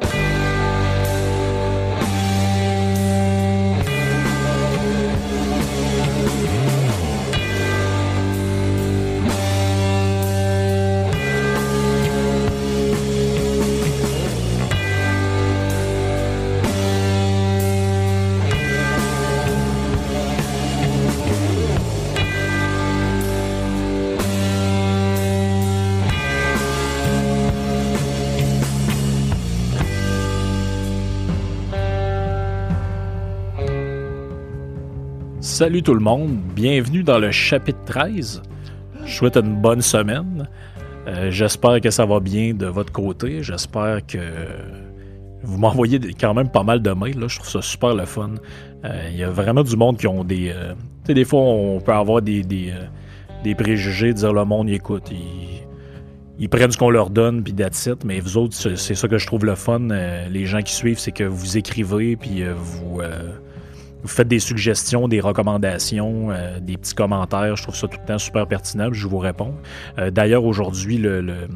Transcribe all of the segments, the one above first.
Bye. Salut tout le monde, bienvenue dans le chapitre 13. Je souhaite une bonne semaine. Euh, j'espère que ça va bien de votre côté. J'espère que vous m'envoyez quand même pas mal de mails. Je trouve ça super le fun. Euh, il y a vraiment du monde qui ont des. Euh, tu sais, des fois, on peut avoir des, des, préjugés, dire le monde, écoute, ils, ils prennent ce qu'on leur donne, puis that's it. Mais vous autres, c'est ça que je trouve le fun. les gens qui suivent, c'est que vous écrivez, puis vous vous faites des suggestions, des recommandations, euh, des petits commentaires. Je trouve ça tout le temps super pertinent. Je vous réponds. Euh, d'ailleurs, aujourd'hui, le,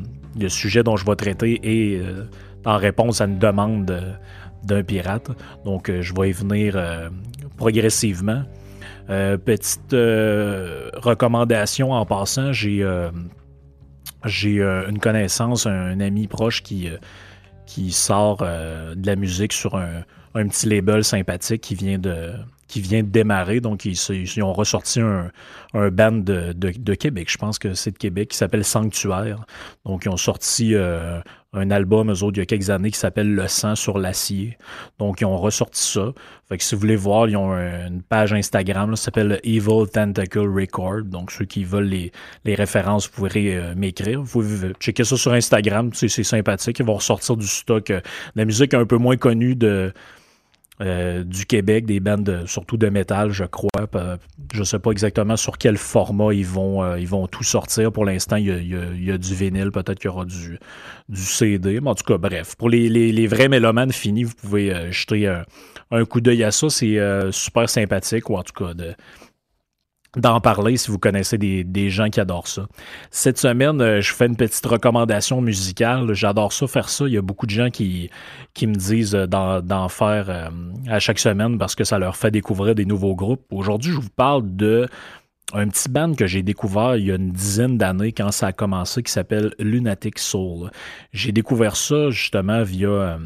sujet dont je vais traiter est euh, en réponse à une demande d'un pirate. Donc, je vais y venir progressivement. petite recommandation en passant, j'ai une connaissance, un, ami proche qui sort de la musique sur un, un petit label sympathique qui vient de, qui vient de démarrer. Donc, ils, ont ressorti un, un band de, de, Québec, je pense que c'est de Québec, qui s'appelle Sanctuaire. Donc, ils ont sorti euh, un album, eux autres, il y a quelques années, qui s'appelle Le sang sur l'acier. Donc, ils ont ressorti ça. Fait que si vous voulez voir, ils ont une page Instagram, ça s'appelle Evil Tentacle Record. Donc, ceux qui veulent les, les références, vous pourrez euh, m'écrire. Vous pouvez checker ça sur Instagram, c'est sympathique. Ils vont ressortir du stock euh, de la musique un peu moins connue de euh, du Québec, des bandes surtout de métal, je crois. Je ne sais pas exactement sur quel format ils vont, euh, tout sortir. Pour l'instant, il, y a, du vinyle, peut-être qu'il y aura du, CD. Mais en tout cas, bref, pour les, vrais mélomanes finis, vous pouvez euh, jeter un coup d'œil à ça. C'est super sympathique, ou en tout cas de d'en parler si vous connaissez des, gens qui adorent ça. Cette semaine, euh, je fais une petite recommandation musicale. J'adore ça, faire ça. Il y a beaucoup de gens qui, me disent euh, d'en faire euh, à chaque semaine parce que ça leur fait découvrir des nouveaux groupes. Aujourd'hui, je vous parle de un petit band que j'ai découvert il y a une dizaine d'années quand ça a commencé qui s'appelle Lunatic Soul. J'ai découvert ça justement via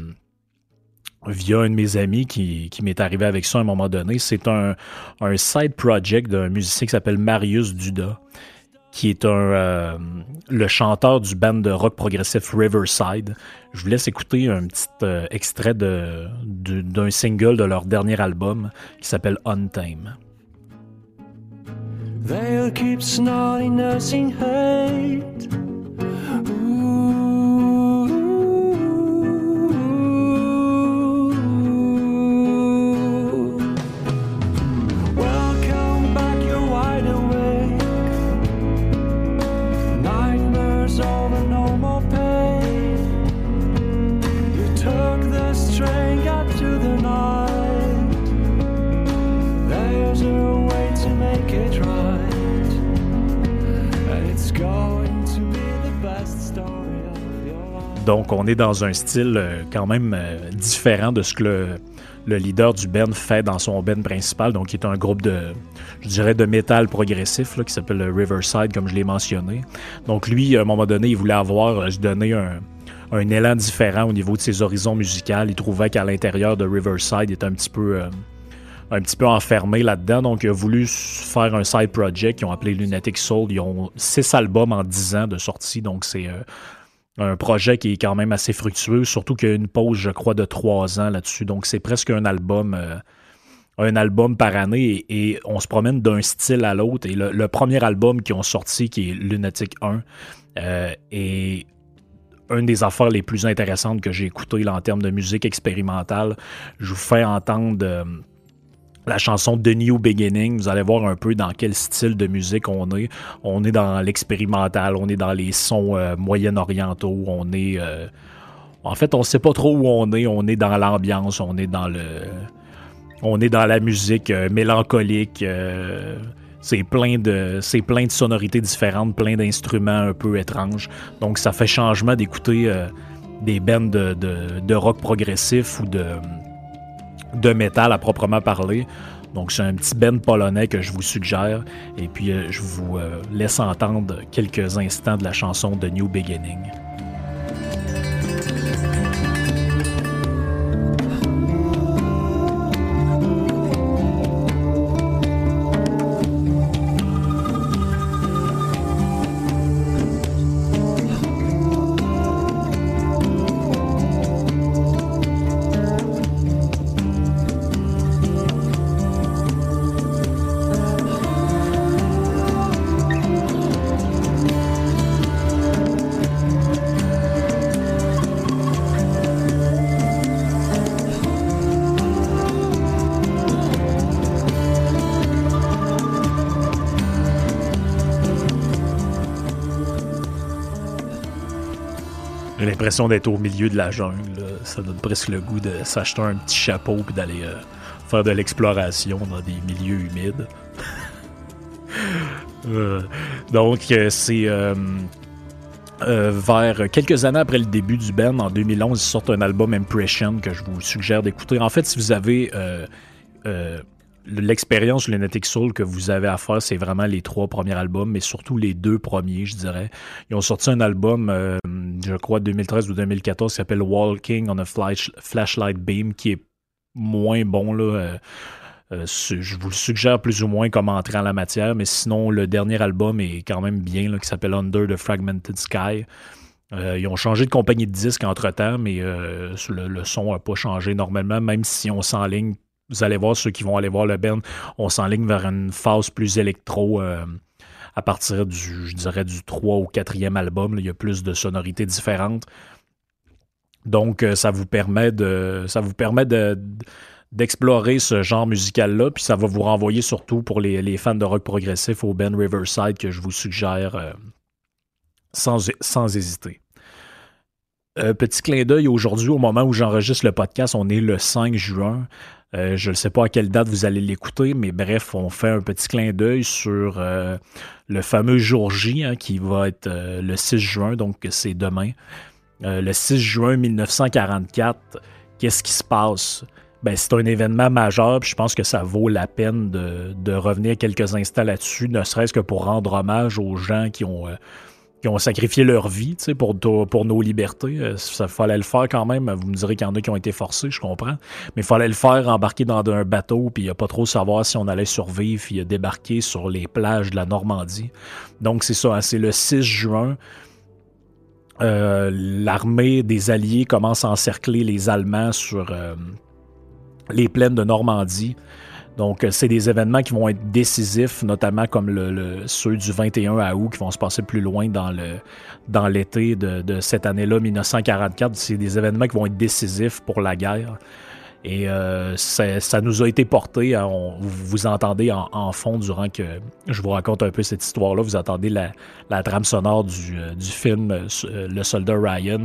via un de mes amis qui, qui m'est arrivé avec ça à un moment donné. C'est un, un side project d'un musicien qui s'appelle Marius Duda, qui est un, euh, le chanteur du band de rock progressif Riverside. Je vous laisse écouter un petit euh, extrait de, d'un single de leur dernier album qui s'appelle Untame. Donc, on est dans un style euh, quand même euh, différent de ce que le, leader du band fait dans son band principal. Donc, il est un groupe de, je dirais, de métal progressif qui s'appelle Riverside, comme je l'ai mentionné. Donc, lui, à un moment donné, il voulait avoir, euh, donner un, élan différent au niveau de ses horizons musicaux. Il trouvait qu'à l'intérieur de Riverside, il était un petit peu un petit peu enfermé là-dedans. Donc, il a voulu faire un side project qu'ils ont appelé Lunatic Soul. Ils ont six albums en dix ans de sortie. Donc, c'est un projet qui est quand même assez fructueux, surtout qu'il y a une pause, je crois, de trois ans là-dessus. Donc, c'est presque un album. Euh, un album par année et, on se promène d'un style à l'autre. Et le, premier album qu'ils ont sorti, qui est Lunatic 1, euh, est une des affaires les plus intéressantes que j'ai écoutées en termes de musique expérimentale. Je vous fais entendre euh, la chanson The New Beginning. Vous allez voir un peu dans quel style de musique on est. On est dans l'expérimental, on est dans les sons euh, moyen-orientaux, on est... Euh, en fait, on sait pas trop où on est. On est dans l'ambiance, on est dans le... On est dans la musique euh, mélancolique. c'est plein de c'est plein de sonorités différentes, plein d'instruments un peu étranges. Donc ça fait changement d'écouter des bands de, rock progressif ou de, de métal à proprement parler. Donc, c'est un petit band polonais que je vous suggère. Et puis, euh, je vous euh, laisse entendre quelques instants de la chanson de New Beginning. D'être au milieu de la jungle. Ça donne presque le goût de s'acheter un petit chapeau et d'aller euh, faire de l'exploration dans des milieux humides. Euh, donc, euh, c'est vers quelques années après le début du band, en 2011, ils sortent un album Impression que je vous suggère d'écouter. En fait, si vous avez l'expérience Lunatic Soul que vous avez à faire, c'est vraiment les trois premiers albums, mais surtout les deux premiers, je dirais. Ils ont sorti un album, euh, je crois, 2013 ou 2014, qui s'appelle Walking on a Flashlight Beam, qui est moins bon, là. Euh, euh, je vous le suggère plus ou moins comme entrer en la matière, mais sinon, le dernier album est quand même bien, qui s'appelle Under the Fragmented Sky. ils ont changé de compagnie de disques entre-temps, mais le, le, son n'a pas changé normalement, même si on s'enligne vous allez voir ceux qui vont aller voir le band, on s'enligne vers une phase plus électro euh, à partir du, je dirais, du 3 ou 4e album. il y a plus de sonorités différentes. Donc, euh, ça vous permet de. Ça vous permet de d'explorer ce genre musical-là, puis ça va vous renvoyer surtout pour les, fans de rock progressif au band Riverside que je vous suggère euh, sans, sans hésiter. petit clin d'œil aujourd'hui, au moment où j'enregistre le podcast, on est le 5 juin. Euh, je ne sais pas à quelle date vous allez l'écouter, mais bref, on fait un petit clin d'œil sur euh, le fameux jour J hein, qui va être euh, le 6 juin, donc c'est demain. le 6 juin 1944, qu'est-ce qui se passe? Ben, c'est un événement majeur, puis je pense que ça vaut la peine de, de revenir quelques instants là-dessus, ne serait-ce que pour rendre hommage aux gens qui ont qui ont sacrifié leur vie pour, pour nos libertés. Euh, ça fallait le faire quand même. Vous me direz qu'il y en a qui ont été forcés, je comprends. Mais il fallait le faire embarquer dans un bateau, puis il a pas trop savoir si on allait survivre, puis a débarqué sur les plages de la Normandie. Donc c'est ça, hein, c'est le 6 juin. Euh, l'armée des Alliés commence à encercler les Allemands sur euh, les plaines de Normandie. Donc, euh, c'est des événements qui vont être décisifs, notamment comme ceux du 21 août qui vont se passer plus loin dans l'été de, cette année-là, 1944. C'est des événements qui vont être décisifs pour la guerre. Et euh, ça, nous a été porté. Hein, vous, entendez en, fond durant que je vous raconte un peu cette histoire-là. Vous entendez la, trame sonore du, euh, film Le soldat Ryan,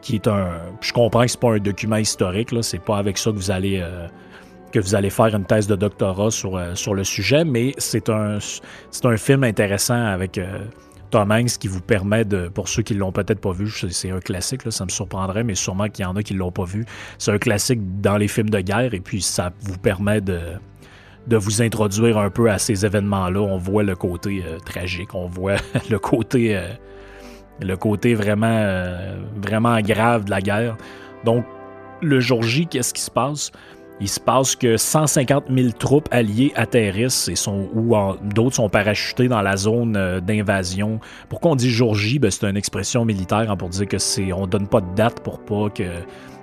qui est un. Je comprends que c'est pas un document historique. Là, c'est pas avec ça que vous allez que vous allez faire une thèse de doctorat sur, euh, sur le sujet, mais c'est un, un film intéressant avec euh, Tom Hanks qui vous permet de, pour ceux qui ne l'ont peut-être pas vu, c'est un classique, là, ça me surprendrait, mais sûrement qu'il y en a qui ne l'ont pas vu. C'est un classique dans les films de guerre et puis ça vous permet de, de vous introduire un peu à ces événements-là. On voit le côté euh, tragique, on voit le côté, le côté vraiment, vraiment grave de la guerre. Donc, le jour J, qu'est-ce qui se passe? Il se passe que 150 000 troupes alliées atterrissent et sont, ou d'autres sont parachutées dans la zone euh, d'invasion. Pourquoi on dit jour J? Ben, c'est une expression militaire hein, pour dire que c'est on donne pas de date pour pas que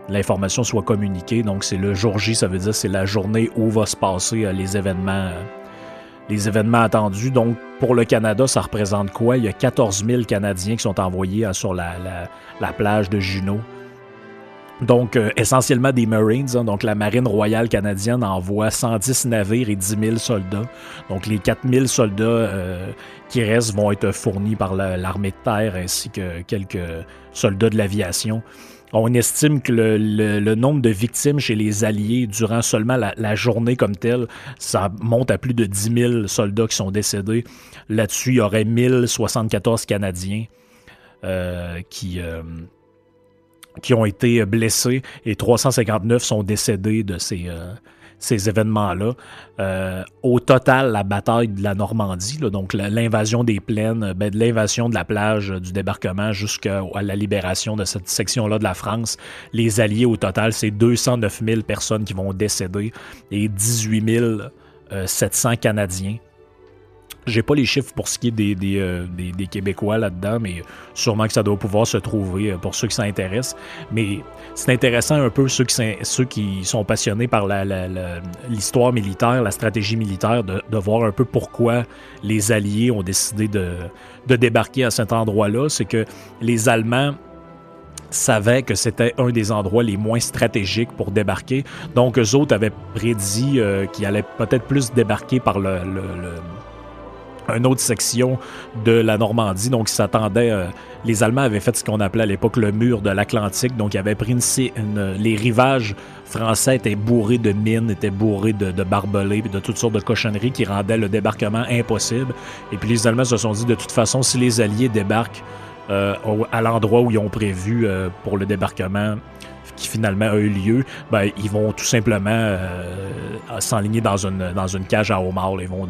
l'information soit communiquée. Donc c'est le jour J, ça veut dire c'est la journée où va se passer euh, les événements. Euh, les événements attendus. Donc, pour le Canada, ça représente quoi? Il y a 14 000 Canadiens qui sont envoyés sur la, la plage de Juneau donc, euh, essentiellement des Marines. Hein. donc, la Marine royale canadienne envoie 110 navires et 10 000 soldats. Donc, les 4 000 soldats euh, qui restent vont être fournis par l'armée de terre ainsi que quelques soldats de l'aviation. On estime que le, nombre de victimes chez les Alliés durant seulement la, journée comme telle, ça monte à plus de 10 000 soldats qui sont décédés. Là-dessus, il y aurait 1074 Canadiens euh, qui qui ont été blessés et 359 sont décédés de ces, ces événements-là. Euh, au total, la bataille de la Normandie, donc l'invasion des plaines, ben, de l'invasion de la plage du débarquement jusqu'à la libération de cette section-là de la France, les Alliés, au total, c'est 209 000 personnes qui vont décéder et 18 700 Canadiens j'ai pas les chiffres pour ce qui est des, des, euh, Québécois là-dedans, mais sûrement que ça doit pouvoir se trouver euh, pour ceux qui s'intéressent. Mais c'est intéressant un peu ceux qui, ceux qui sont passionnés par l'histoire militaire, la stratégie militaire, de, voir un peu pourquoi les Alliés ont décidé de, de débarquer à cet endroit-là. C'est que les Allemands savaient que c'était un des endroits les moins stratégiques pour débarquer. Donc, eux autres avaient prédit euh, qu'ils allaient peut-être plus débarquer par le une autre section de la Normandie. Donc, ils s'attendaient. Euh, les Allemands avaient fait ce qu'on appelait à l'époque le mur de l'Atlantique. Donc, ils avaient pris une, les rivages français étaient bourrés de mines, étaient bourrés de, barbelés, de toutes sortes de cochonneries qui rendaient le débarquement impossible. Et puis, les Allemands se sont dit de toute façon, si les Alliés débarquent euh, à l'endroit où ils ont prévu euh, pour le débarquement, qui finalement a eu lieu, ben, ils vont tout simplement s'enligner dans une, dans une cage à homards. Ils vont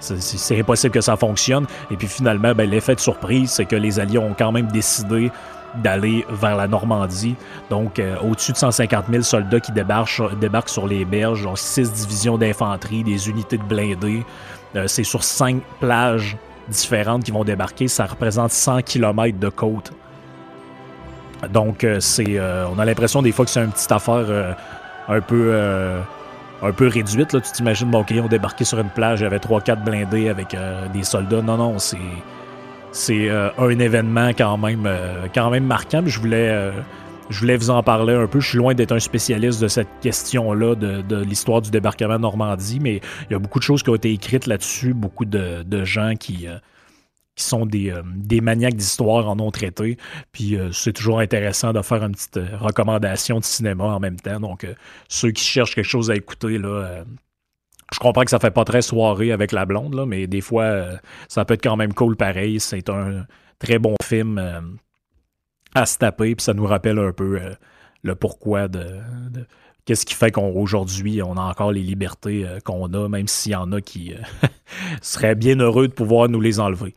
c'est impossible que ça fonctionne. Et puis finalement, ben, l'effet de surprise, c'est que les Alliés ont quand même décidé d'aller vers la Normandie. Donc, euh, au-dessus de 150 000 soldats qui débarquent, sur les berges, ont six divisions d'infanterie, des unités de blindés. Euh, c'est sur cinq plages différentes qui vont débarquer. Ça représente 100 km de côte. Donc, euh, c'est, on a l'impression des fois que c'est une petite affaire un peu un peu réduite. Là. Tu t'imagines, bon, OK, on débarquait sur une plage, il y avait 3-4 blindés avec euh, des soldats. Non, non, c'est, c'est euh, un événement quand même, euh, quand même marquant. je voulais, je voulais vous en parler un peu. Je suis loin d'être un spécialiste de cette question-là, de, de l'histoire du débarquement Normandie, mais il y a beaucoup de choses qui ont été écrites là-dessus, beaucoup de gens qui qui sont des, euh, des maniaques d'histoire en ont traité. Puis euh, c'est toujours intéressant de faire une petite euh, recommandation de cinéma en même temps. Donc, ceux qui cherchent quelque chose à écouter, là, je comprends que ça fait pas très soirée avec la blonde, là, mais des fois, ça peut être quand même cool pareil. C'est un très bon film à se taper, puis ça nous rappelle un peu le pourquoi de, qu'est-ce qui fait qu'aujourd'hui, on, a encore les libertés qu'on a, même s'il y en a qui seraient bien heureux de pouvoir nous les enlever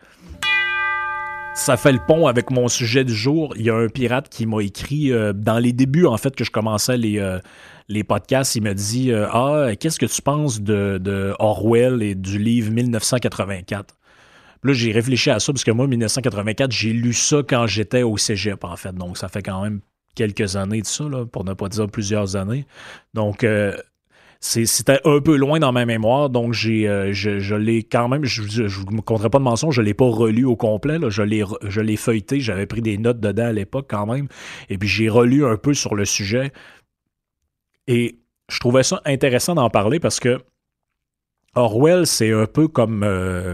ça fait le pont avec mon sujet du jour. Il y a un pirate qui m'a écrit euh, dans les débuts, en fait, que je commençais les, euh, les podcasts. Il m'a dit euh, Ah, qu'est-ce que tu penses de, de, Orwell et du livre 1984 Là, j'ai réfléchi à ça parce que moi, 1984, j'ai lu ça quand j'étais au cégep, en fait. Donc, ça fait quand même quelques années de ça, là, pour ne pas dire plusieurs années. Donc, c'était un peu loin dans ma mémoire, donc j'ai, euh, je, l'ai quand même, je ne me compterai pas de mensonge, je ne l'ai pas relu au complet, là, je, l'ai, je l'ai feuilleté, j'avais pris des notes dedans à l'époque quand même, et puis j'ai relu un peu sur le sujet, et je trouvais ça intéressant d'en parler parce que Orwell, c'est un peu comme... Euh,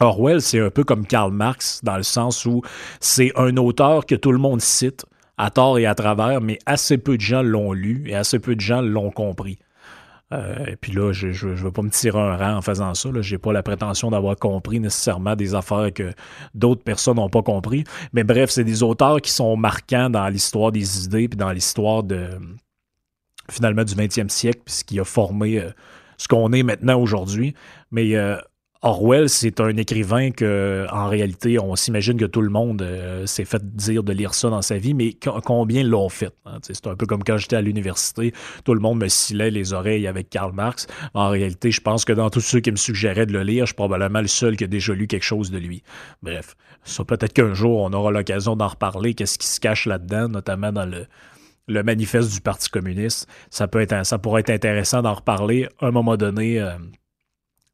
Orwell, c'est un peu comme Karl Marx, dans le sens où c'est un auteur que tout le monde cite, à tort et à travers, mais assez peu de gens l'ont lu et assez peu de gens l'ont compris. Euh, et puis là, je ne veux pas me tirer un rang en faisant ça. Je n'ai pas la prétention d'avoir compris nécessairement des affaires que d'autres personnes n'ont pas compris. Mais bref, c'est des auteurs qui sont marquants dans l'histoire des idées puis dans l'histoire de finalement du 20e siècle, puis ce qui a formé euh, ce qu'on est maintenant aujourd'hui. Mais euh, Orwell, c'est un écrivain que, en réalité, on s'imagine que tout le monde euh, s'est fait dire de lire ça dans sa vie, mais combien l'ont fait? Hein? C'est un peu comme quand j'étais à l'université, tout le monde me scillait les oreilles avec Karl Marx. En réalité, je pense que dans tous ceux qui me suggéraient de le lire, je suis probablement le seul qui a déjà lu quelque chose de lui. Bref, ça peut-être qu'un jour, on aura l'occasion d'en reparler, qu'est-ce qui se cache là-dedans, notamment dans le, manifeste du Parti communiste. Ça pourrait être intéressant d'en reparler à un moment donné. Euh,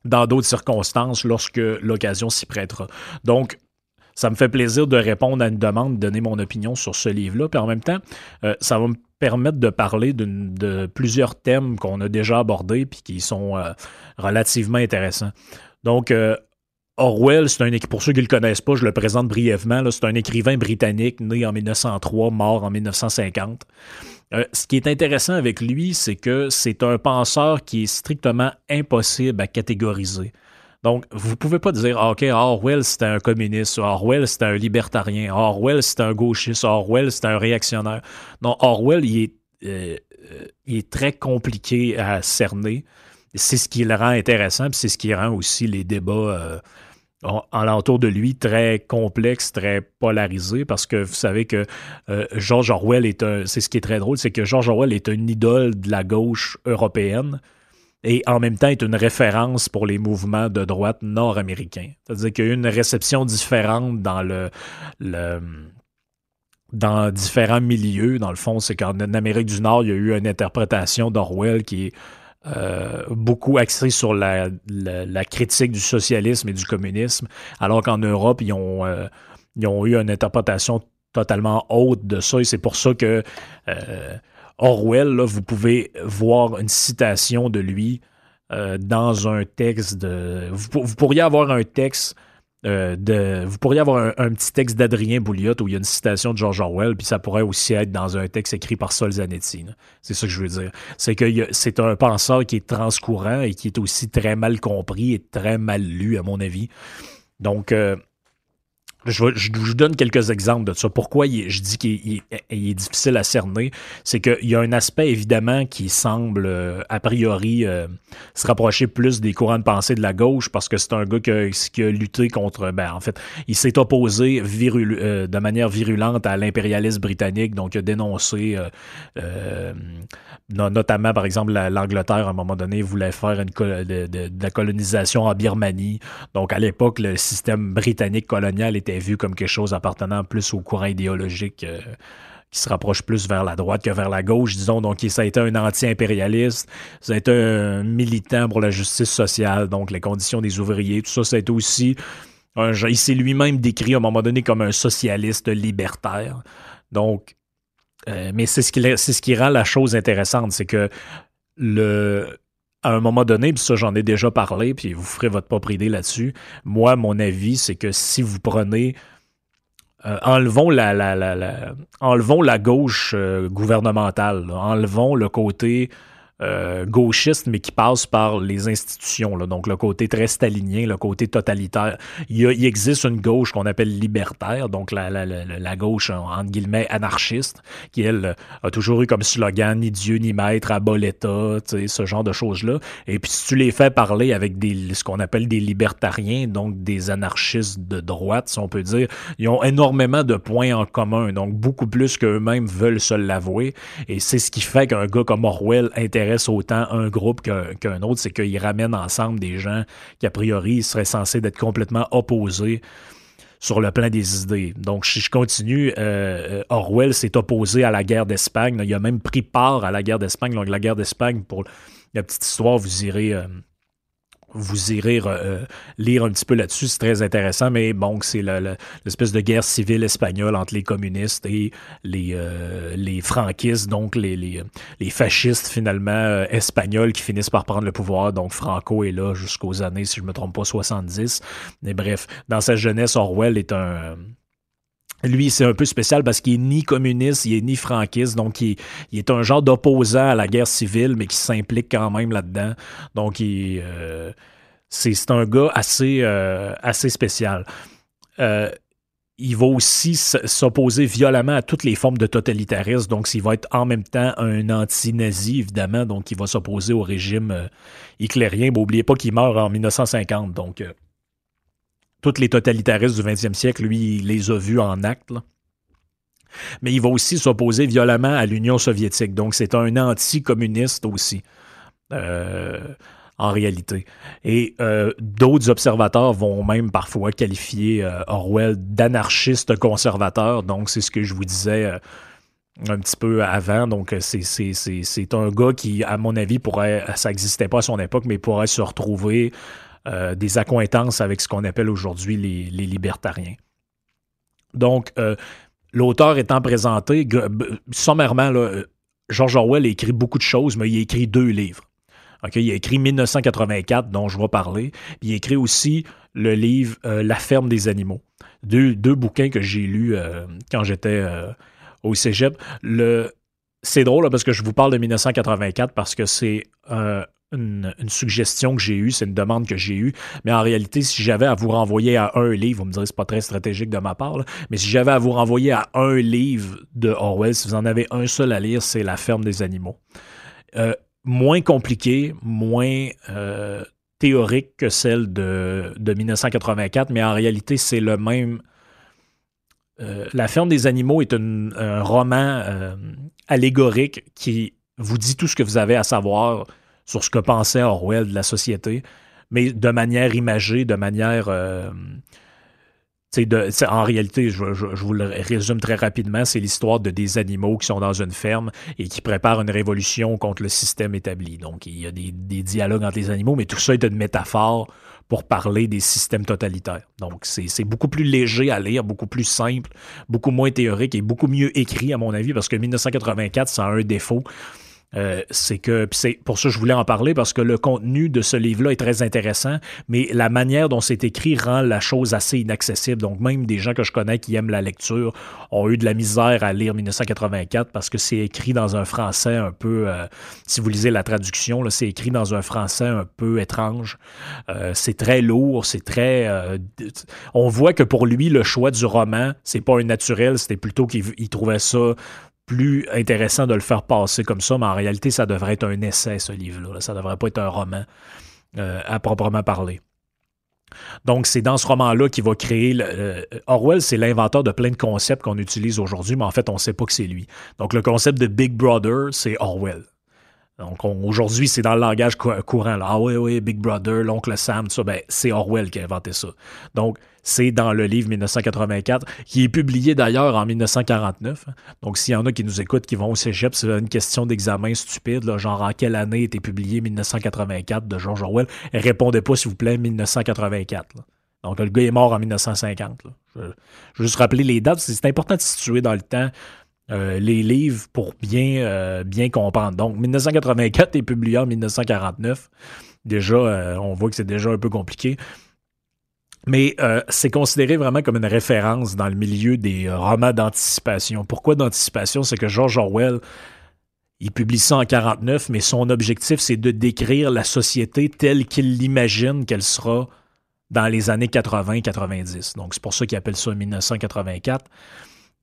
dans d'autres circonstances lorsque l'occasion s'y prêtera. Donc, ça me fait plaisir de répondre à une demande, de donner mon opinion sur ce livre-là. Puis en même temps, euh, ça va me permettre de parler de plusieurs thèmes qu'on a déjà abordés puis qui sont euh, relativement intéressants. Donc, euh, Orwell, c'est un pour ceux qui ne le connaissent pas, je le présente brièvement. C'est un écrivain britannique né en 1903, mort en 1950. Euh, ce qui est intéressant avec lui, c'est que c'est un penseur qui est strictement impossible à catégoriser. Donc, vous ne pouvez pas dire, ah, OK, Orwell, c'était un communiste, Orwell, c'était un libertarien, Orwell, c'était un gauchiste, Orwell, c'était un réactionnaire. Non, Orwell, il est, euh, est très compliqué à cerner. C'est ce qui le rend intéressant, puis c'est ce qui rend aussi les débats alentour de lui très complexes, très polarisés, parce que vous savez que euh, George Orwell est un. C'est ce qui est très drôle, c'est que George Orwell est une idole de la gauche européenne et en même temps est une référence pour les mouvements de droite nord-américains. C'est-à-dire qu'il y a une réception différente dans le, dans différents milieux. Dans le fond, c'est qu'en Amérique du Nord, il y a eu une interprétation d'Orwell qui est euh, beaucoup axée sur la, critique du socialisme et du communisme, alors qu'en Europe, ils ont, euh, ils ont eu une interprétation totalement haute de ça, et c'est pour ça que euh, Orwell, là, vous pouvez voir une citation de lui dans un texte de. Vous, pourriez avoir un texte. Euh, vous pourriez avoir un, petit texte d'Adrien Bouliot où il y a une citation de George Orwell, puis ça pourrait aussi être dans un texte écrit par Sol Zanetti. C'est ça que je veux dire. C'est que c'est un penseur qui est transcourant et qui est aussi très mal compris et très mal lu, à mon avis. Donc, euh, je, vous donne quelques exemples de ça. Pourquoi je dis qu'il est, difficile à cerner, c'est qu'il y a un aspect évidemment qui semble euh, a priori euh, se rapprocher plus des courants de pensée de la gauche parce que c'est un gars qui a, lutté contre, ben en fait, il s'est opposé euh, de manière virulente à l'impérialisme britannique, donc il a dénoncé notamment par exemple l'Angleterre à un moment donné voulait faire de, la colonisation en Birmanie. Donc à l'époque le système britannique colonial était vu comme quelque chose appartenant plus au courant idéologique euh, qui se rapproche plus vers la droite que vers la gauche, disons. Donc, ça a été un anti-impérialiste, ça a été un militant pour la justice sociale, donc les conditions des ouvriers, tout ça, ça a été aussi un, il s'est lui-même décrit à un moment donné comme un socialiste libertaire. Donc, euh, mais c'est ce, qui, c'est ce qui rend la chose intéressante, c'est que le, à un moment donné, puis ça j'en ai déjà parlé, puis vous ferez votre propre idée là-dessus. Moi, mon avis, c'est que si vous prenez euh, enlevons, la, la, la, enlevons la gauche euh, gouvernementale, enlevons le côté euh, gauchiste, mais qui passe par les institutions. Là. Donc, le côté très stalinien, le côté totalitaire. Il, il existe une gauche qu'on appelle libertaire, donc la, la, la, la, gauche, entre guillemets, anarchiste, qui, elle, a toujours eu comme slogan ni Dieu ni maître, à l'État, ce genre de choses-là. Et puis, si tu les fais parler avec des, ce qu'on appelle des libertariens, donc des anarchistes de droite, si on peut dire, ils ont énormément de points en commun, donc beaucoup plus qu'eux-mêmes veulent se l'avouer. Et c'est ce qui fait qu'un gars comme Orwell intéresse autant un groupe qu'un autre, c'est qu'il ramène ensemble des gens qui, a priori, seraient censés être complètement opposés sur le plan des idées. Donc, si je continue, euh, Orwell s'est opposé à la guerre d'Espagne. Il a même pris part à la guerre d'Espagne. Donc, la guerre d'Espagne, pour la petite histoire, vous irez... Euh, vous irez euh, lire un petit peu là-dessus, c'est très intéressant, mais bon, c'est l'espèce de guerre civile espagnole entre les communistes et les, euh, franquistes, donc les, les fascistes finalement euh, espagnols qui finissent par prendre le pouvoir. Donc Franco est là jusqu'aux années, si je ne me trompe pas, 70. Mais bref, dans sa jeunesse, Orwell est un lui, c'est un peu spécial parce qu'il est ni communiste, il est ni franquiste, donc il, est un genre d'opposant à la guerre civile, mais qui s'implique quand même là-dedans. Donc, euh, c'est un gars assez, euh, spécial. Euh, il va aussi s'opposer violemment à toutes les formes de totalitarisme. Donc, il va être en même temps un anti-nazi, évidemment. Donc, il va s'opposer au régime hitlérien. N'oubliez pas qu'il meurt en 1950. Donc, tous les totalitaristes du 20e siècle, lui, il les a vus en acte. Mais il va aussi s'opposer violemment à l'Union soviétique. Donc, c'est un anti-communiste aussi. Euh, en réalité. Et euh, d'autres observateurs vont même parfois qualifier euh, Orwell d'anarchiste conservateur. Donc, c'est ce que je vous disais un petit peu avant. Donc, c'est un gars qui, à mon avis, pourrait, ça n'existait pas à son époque, mais pourrait se retrouver euh, des accointances avec ce qu'on appelle aujourd'hui les, libertariens. Donc, euh, l'auteur étant présenté, sommairement, là, George Orwell a écrit beaucoup de choses, mais il a écrit deux livres. il a écrit 1984, dont je vais parler. il a écrit aussi le livre euh, La ferme des animaux. Deux, bouquins que j'ai lus quand j'étais au cégep. C'est drôle parce que je vous parle de 1984 parce que c'est une, suggestion que j'ai eue, c'est une demande que j'ai eue. Mais en réalité, si j'avais à vous renvoyer à un livre, vous me direz c'est pas très stratégique de ma part, mais si j'avais à vous renvoyer à un livre de Orwell, si vous en avez un seul à lire, c'est La ferme des animaux. Euh, moins compliqué, moins euh, théorique que celle de, de 1984, mais en réalité, c'est le même. Euh, la ferme des animaux est un roman allégorique qui vous dit tout ce que vous avez à savoir sur ce que pensait Orwell de la société, mais de manière imagée, de manière... Euh, en réalité, je, vous le résume très rapidement, c'est l'histoire de des animaux qui sont dans une ferme et qui préparent une révolution contre le système établi. Donc, il y a des, dialogues entre les animaux, mais tout ça est une métaphore pour parler des systèmes totalitaires. Donc, c'est beaucoup plus léger à lire, beaucoup plus simple, beaucoup moins théorique et beaucoup mieux écrit, à mon avis, parce que 1984, ça a un défaut euh, c'est que c'est pour ça que je voulais en parler parce que le contenu de ce livre-là est très intéressant, mais la manière dont c'est écrit rend la chose assez inaccessible. Donc même des gens que je connais qui aiment la lecture ont eu de la misère à lire 1984 parce que c'est écrit dans un français un peu, euh, si vous lisez la traduction, c'est écrit dans un français un peu étrange. Euh, c'est très lourd, c'est très. on voit que pour lui le choix du roman, c'est pas un naturel, c'était plutôt qu'il trouvait ça plus intéressant de le faire passer comme ça, mais en réalité, ça devrait être un essai, ce livre-là. Ça devrait pas être un roman euh, à proprement parler. Donc, c'est dans ce roman-là qu'il va créer. Le, Orwell, c'est l'inventeur de plein de concepts qu'on utilise aujourd'hui, mais en fait, on ne sait pas que c'est lui. Donc, le concept de Big Brother, c'est Orwell. Donc aujourd'hui, c'est dans le langage courant. Ah oui, oui, Big Brother, l'oncle Sam, tout ça, ben, c'est Orwell qui a inventé ça. Donc, c'est dans le livre 1984, qui est publié d'ailleurs en 1949. Donc, s'il y en a qui nous écoutent, qui vont au cégep, c'est une question d'examen stupide, genre en quelle année était publié 1984 de George Orwell, répondez pas, s'il vous plaît, 1984. Donc, le gars est mort en 1950. Je, je veux juste rappeler les dates, c'est important de situer dans le temps. Euh, les livres pour bien, euh, comprendre. Donc, 1984 est publié en 1949. Déjà, euh, on voit que c'est déjà un peu compliqué. Mais c'est considéré vraiment comme une référence dans le milieu des romans d'anticipation. Pourquoi d'anticipation? C'est que George Orwell, il publie ça en 49, mais son objectif, c'est de décrire la société telle qu'il l'imagine qu'elle sera dans les années 80-90. Donc, c'est pour ça qu'il appelle ça 1984.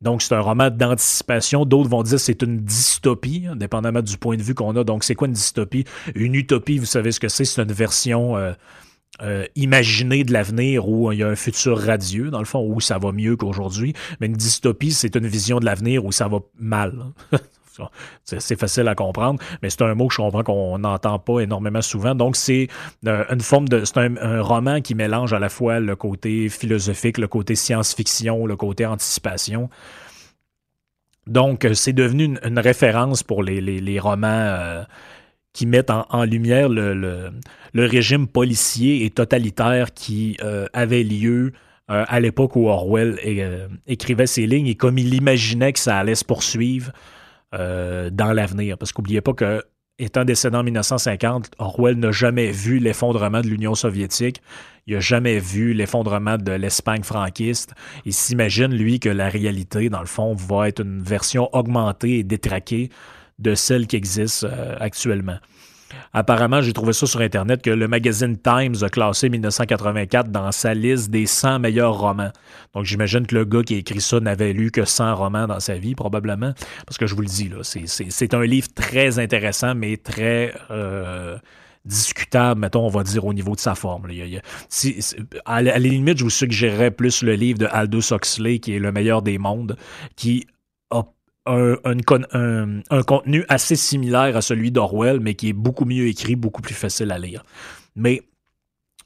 Donc, c'est un roman d'anticipation. D'autres vont dire que c'est une dystopie, indépendamment du point de vue qu'on a. Donc, c'est quoi une dystopie? Une utopie, vous savez ce que c'est? C'est une version euh, euh, imaginée de l'avenir où il y a un futur radieux, dans le fond, où ça va mieux qu'aujourd'hui. Mais une dystopie, c'est une vision de l'avenir où ça va mal. C'est facile à comprendre, mais c'est un mot que je comprends qu'on n'entend pas énormément souvent. Donc, c'est euh, une forme de. C'est un, roman qui mélange à la fois le côté philosophique, le côté science-fiction, le côté anticipation. Donc, euh, c'est devenu une, référence pour les, romans euh, qui mettent en, lumière le, régime policier et totalitaire qui avait lieu à l'époque où Orwell écrivait ses lignes et comme il imaginait que ça allait se poursuivre euh, dans l'avenir. Parce qu'oubliez pas que, étant décédé en 1950, Orwell n'a jamais vu l'effondrement de l'Union soviétique. Il n'a jamais vu l'effondrement de l'Espagne franquiste. Il s'imagine, lui, que la réalité, dans le fond, va être une version augmentée et détraquée de celle qui existe euh, actuellement. Apparemment, j'ai trouvé ça sur Internet que le magazine Times a classé 1984 dans sa liste des 100 meilleurs romans. Donc, j'imagine que le gars qui a écrit ça n'avait lu que 100 romans dans sa vie, probablement. Parce que je vous le dis, là, c'est un livre très intéressant, mais très... Euh, discutable, mettons, on va dire, au niveau de sa forme. à, la limite, je vous suggérerais plus le livre de Aldous Huxley, qui est le meilleur des mondes, qui un, contenu assez similaire à celui d'Orwell, mais qui est beaucoup mieux écrit, beaucoup plus facile à lire. Mais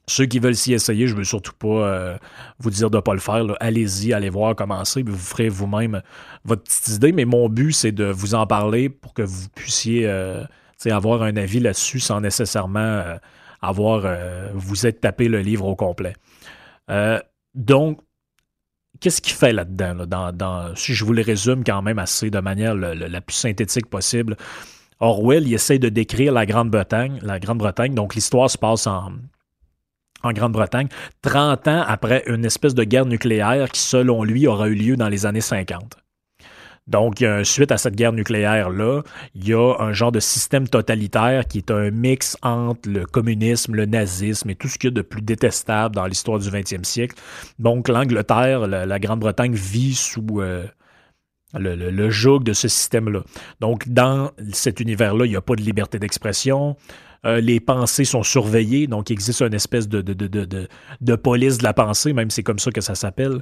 ceux qui veulent s'y essayer, je ne veux surtout pas euh, vous dire de ne pas le faire. Allez-y, allez voir, commencer, puis vous ferez vous-même votre petite idée. Mais mon but, c'est de vous en parler pour que vous puissiez euh, avoir un avis là-dessus sans nécessairement euh, avoir vous êtes tapé le livre au complet. donc, qu'est-ce qu'il fait là-dedans? dans, si je vous le résume quand même assez de manière la plus synthétique possible, Orwell, il essaie de décrire la Grande-Bretagne. La Grande-Bretagne, donc l'histoire se passe en, en Grande-Bretagne, 30 ans après une espèce de guerre nucléaire qui, selon lui, aura eu lieu dans les années 50. Donc, suite à cette guerre nucléaire-là, il y a un genre de système totalitaire qui est un mix entre le communisme, le nazisme et tout ce qu'il y a de plus détestable dans l'histoire du 20e siècle. Donc, l'Angleterre, la, Grande-Bretagne vit sous euh, le, le, joug de ce système-là. Donc, dans cet univers-là, il n'y a pas de liberté d'expression. Euh, les pensées sont surveillées, donc il existe une espèce de, de police de la pensée, même c'est comme ça que ça s'appelle.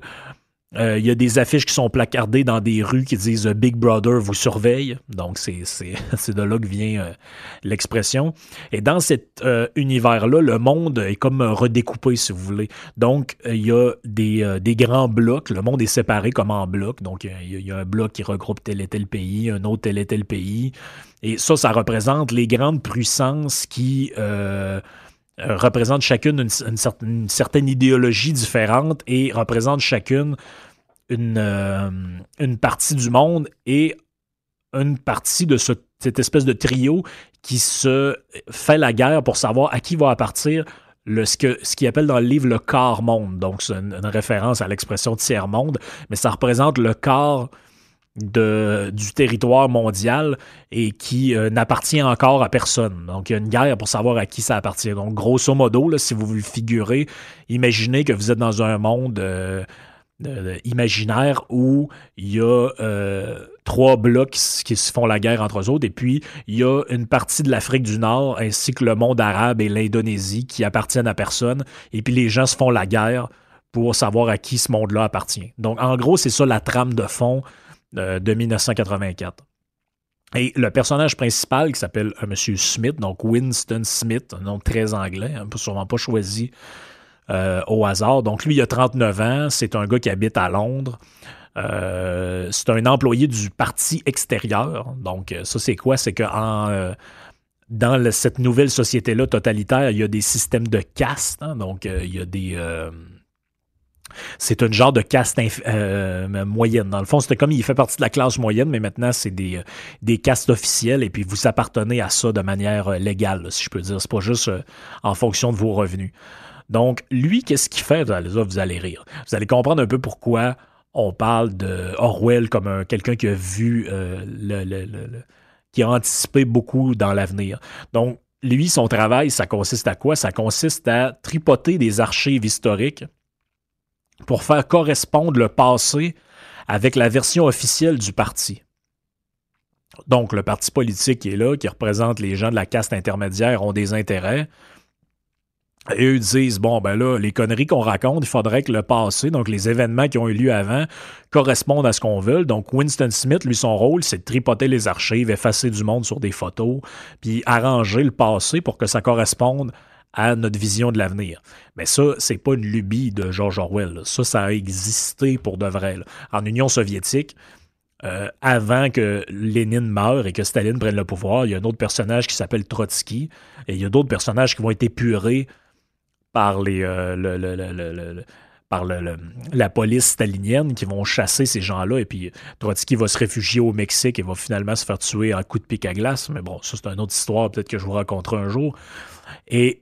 Euh, il y a des affiches qui sont placardées dans des rues qui disent Big Brother vous surveille. Donc, c'est, de là que vient euh, l'expression. Et dans cet euh, univers-là, le monde est comme redécoupé, si vous voulez. Donc, il y a des, des, grands blocs. Le monde est séparé comme en blocs. Donc, il y, a un bloc qui regroupe tel et tel pays, un autre tel et tel pays. Et ça, ça représente les grandes puissances qui euh, représentent chacune une, certaine, idéologie différente et représentent chacune une, euh, une partie du monde et une partie de cette espèce de trio qui se fait la guerre pour savoir à qui va appartenir le, ce, que, ce qu'il appelle dans le livre le corps monde. Donc, c'est une, référence à l'expression tiers-monde, mais ça représente le corps de, du territoire mondial et qui euh, n'appartient encore à personne. Donc, il y a une guerre pour savoir à qui ça appartient. Donc, grosso modo, là, si vous vous le figurez, imaginez que vous êtes dans un monde euh, imaginaire où il y a euh, trois blocs qui, se font la guerre entre eux autres, et puis il y a une partie de l'Afrique du Nord ainsi que le monde arabe et l'Indonésie qui appartiennent à personne, et puis les gens se font la guerre pour savoir à qui ce monde-là appartient. Donc, en gros, c'est ça la trame de fond de 1984. Et le personnage principal qui s'appelle M. Monsieur Smith, donc Winston Smith, un nom très anglais, hein, sûrement pas choisi euh, au hasard. Donc lui, il a 39 ans, c'est un gars qui habite à Londres. Euh, c'est un employé du parti extérieur. Donc euh, ça, c'est quoi? C'est que dans cette nouvelle société-là totalitaire, il y a des systèmes de caste. Hein. donc il y a des c'est un genre de caste moyenne. Dans le fond, c'était comme il fait partie de la classe moyenne, mais maintenant, c'est des, des castes officielles et puis vous appartenez à ça de manière légale, si je peux dire. C'est pas juste en fonction de vos revenus. Donc, lui, qu'est-ce qu'il fait? Vous allez, vous allez rire. Vous allez comprendre un peu pourquoi on parle de Orwell comme quelqu'un qui a vu le, qui a anticipé beaucoup dans l'avenir. Donc, lui, son travail, ça consiste à quoi? Ça consiste à tripoter des archives historiques pour faire correspondre le passé avec la version officielle du parti. Donc, le parti politique qui est là, qui représente les gens de la caste intermédiaire, ont des intérêts. Et eux disent, bon, ben là, les conneries qu'on raconte, il faudrait que le passé, donc les événements qui ont eu lieu avant, correspondent à ce qu'on veut. Donc, Winston Smith, lui, son rôle, c'est de tripoter les archives, effacer du monde sur des photos, puis arranger le passé pour que ça corresponde à notre vision de l'avenir. Mais ça, c'est pas une lubie de George Orwell. Ça, ça a existé pour de vrai. En Union soviétique, euh, avant que Lénine meure et que Staline prenne le pouvoir, il y a un autre personnage qui s'appelle Trotsky, et il y a d'autres personnages qui vont être épurés par la police stalinienne qui vont chasser ces gens-là. Et puis Trotsky va se réfugier au Mexique et va finalement se faire tuer en coup de pic à glace. Mais bon, ça, c'est une autre histoire, peut-être que je vous raconterai un jour. Et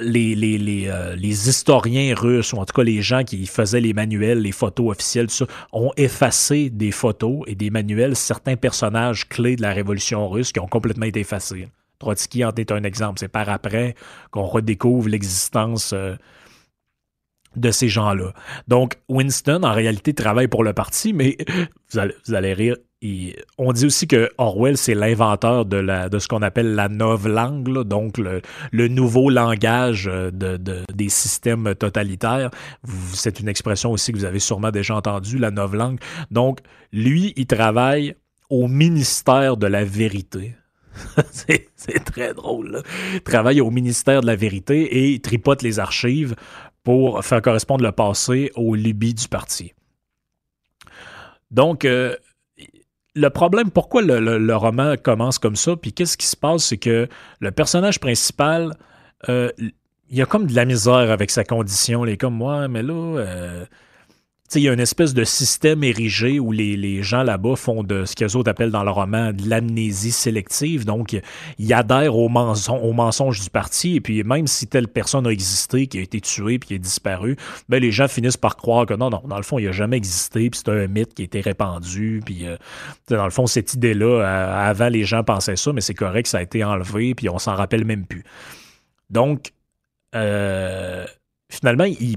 les, les, euh, les, historiens russes, ou en tout cas les gens qui faisaient les manuels, les photos officielles, tout ça, ont effacé des photos et des manuels, certains personnages clés de la révolution russe qui ont complètement été effacés. Trotsky en est un exemple. C'est par après qu'on redécouvre l'existence euh, de ces gens-là. Donc, Winston, en réalité, travaille pour le parti, mais vous allez, rire, on dit aussi que Orwell, c'est l'inventeur de, de ce qu'on appelle la novlangue, donc le, nouveau langage euh, de, des systèmes totalitaires. C'est une expression aussi que vous avez sûrement déjà entendue, la novlangue. Donc, lui, il travaille au ministère de la vérité. c'est très drôle. Il travaille au ministère de la vérité et tripote les archives pour faire correspondre le passé aux lubies du parti. Donc, euh, le problème, pourquoi le, roman commence comme ça, puis qu'est-ce qui se passe, c'est que le personnage principal, euh, il a comme de la misère avec sa condition. Il est comme moi, mais là, euh, il y a une espèce de système érigé où les, gens là-bas font de ce qu'ils autres appellent dans le roman de l'amnésie sélective. Donc, ils adhèrent au, mensonge, du parti. Et puis, même si telle personne a existé, qui a été tuée puis qui est disparue, ben, les gens finissent par croire que non, non, dans le fond, il n'a jamais existé. Puis c'est un mythe qui a été répandu. Puis, euh, dans le fond, cette idée-là, avant, les gens pensaient ça, mais c'est correct, ça a été enlevé. Puis on s'en rappelle même plus. Donc, euh, finalement, il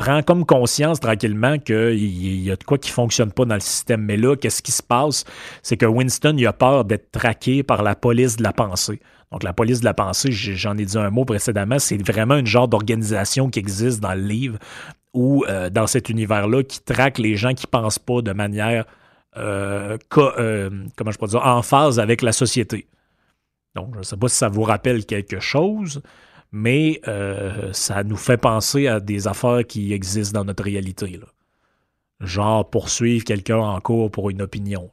prend comme conscience tranquillement qu'il y a de quoi qui fonctionne pas dans le système. Mais là, qu'est-ce qui se passe? C'est que Winston, il a peur d'être traqué par la police de la pensée. Donc, la police de la pensée, j'en ai dit un mot précédemment, c'est vraiment une genre d'organisation qui existe dans le livre ou euh, dans cet univers-là qui traque les gens qui pensent pas de manière, euh, euh, comment je pourrais dire, en phase avec la société. Donc, je ne sais pas si ça vous rappelle quelque chose mais euh, ça nous fait penser à des affaires qui existent dans notre réalité. Genre poursuivre quelqu'un en cours pour une opinion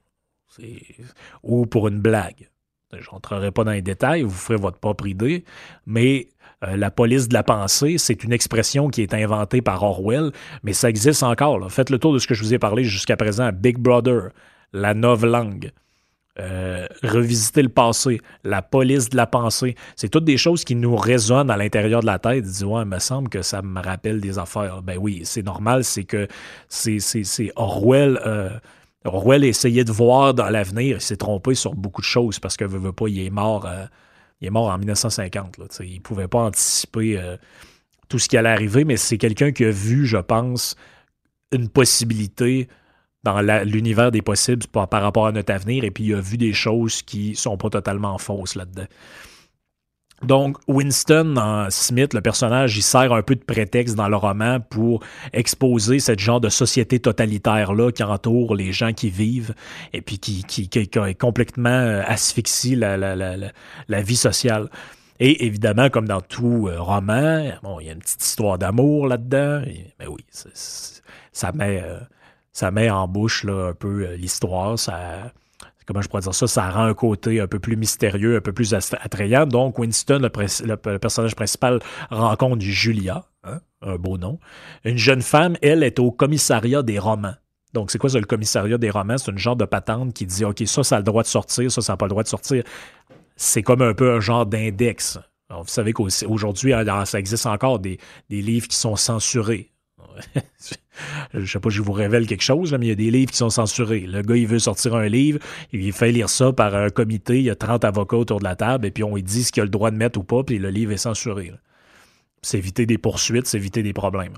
ou pour une blague. Je n'entrerai pas dans les détails, vous ferez votre propre idée, mais euh, la police de la pensée, c'est une expression qui est inventée par Orwell, mais ça existe encore. Faites le tour de ce que je vous ai parlé jusqu'à présent, Big Brother, la langue. Euh, revisiter le passé, la police de la pensée. C'est toutes des choses qui nous résonnent à l'intérieur de la tête. Dis, il me semble que ça me rappelle des affaires. Ben oui, c'est normal, c'est que c'est Orwell. Euh, Orwell essayait de voir dans l'avenir. Il s'est trompé sur beaucoup de choses parce que veut, veut pas, il est mort. Euh, il mort en 1950. Là, il ne pouvait pas anticiper tout ce qui allait arriver, mais c'est quelqu'un qui a vu, je pense, une possibilité dans l'univers des possibles par, rapport à notre avenir, et puis il a vu des choses qui sont pas totalement fausses là-dedans. Donc, Winston Smith, le personnage, il sert un peu de prétexte dans le roman pour exposer ce genre de société totalitaire-là qui entoure les gens qui vivent et puis qui, qui, qui, complètement euh, asphyxie la, la, la, la, vie sociale. Et évidemment, comme dans tout euh, roman, bon, il y a une petite histoire d'amour là-dedans. Mais oui, ça met... Euh, ça met en bouche là, un peu euh, l'histoire, ça comment je pourrais dire ça, ça rend un côté un peu plus mystérieux, un peu plus attrayant. Donc, Winston, le, personnage principal, rencontre Julia, hein, un beau nom. Une jeune femme, elle, est au commissariat des romans. Donc, c'est quoi ça, le commissariat des romans? C'est une genre de patente qui dit, OK, ça, ça a le droit de sortir, ça, ça n'a pas le droit de sortir. C'est comme un peu un genre d'index. Vous savez qu'aujourd'hui, ça existe encore des, des livres qui sont censurés. Je sais pas, je vous révèle quelque chose, mais il y a des livres qui sont censurés. Le gars, il veut sortir un livre, il fait lire ça par un comité, il y a 30 avocats autour de la table, et puis on lui dit ce qu'il a le droit de mettre ou pas, puis le livre est censuré. C'est éviter des poursuites, c'est éviter des problèmes.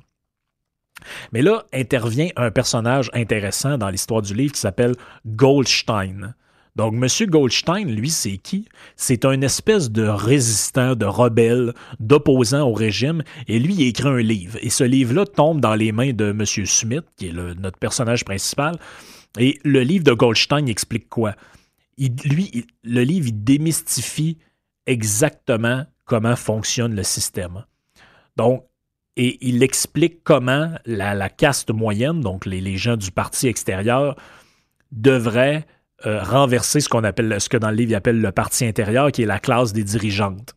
Mais là intervient un personnage intéressant dans l'histoire du livre qui s'appelle Goldstein. Donc, M. Goldstein, lui, c'est qui? C'est un espèce de résistant, de rebelle, d'opposant au régime, et lui, il écrit un livre. Et ce livre-là tombe dans les mains de M. Smith, qui est notre personnage principal. Et le livre de Goldstein explique quoi? lui, le livre, il démystifie exactement comment fonctionne le système. Donc, et il explique comment la, caste moyenne, donc les, les gens du parti extérieur, devraient euh, renverser ce qu'on appelle, ce que dans le livre il appelle le parti intérieur, qui est la classe des dirigeantes.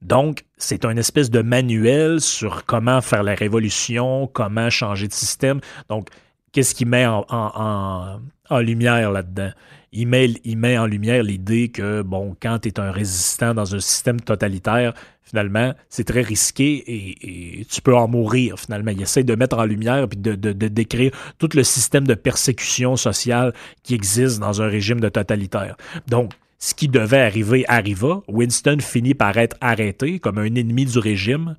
Donc, c'est un espèce de manuel sur comment faire la révolution, comment changer de système. Donc, qu'est-ce qu'il met en lumière là-dedans? Il met, en lumière l'idée que, bon, quand tu es un résistant dans un système totalitaire, finalement, c'est très risqué et, tu peux en mourir, finalement. Il essaie de mettre en lumière et de, de, décrire tout le système de persécution sociale qui existe dans un régime de totalitaire. Donc, ce qui devait arriver arriva. Winston finit par être arrêté comme un ennemi du régime.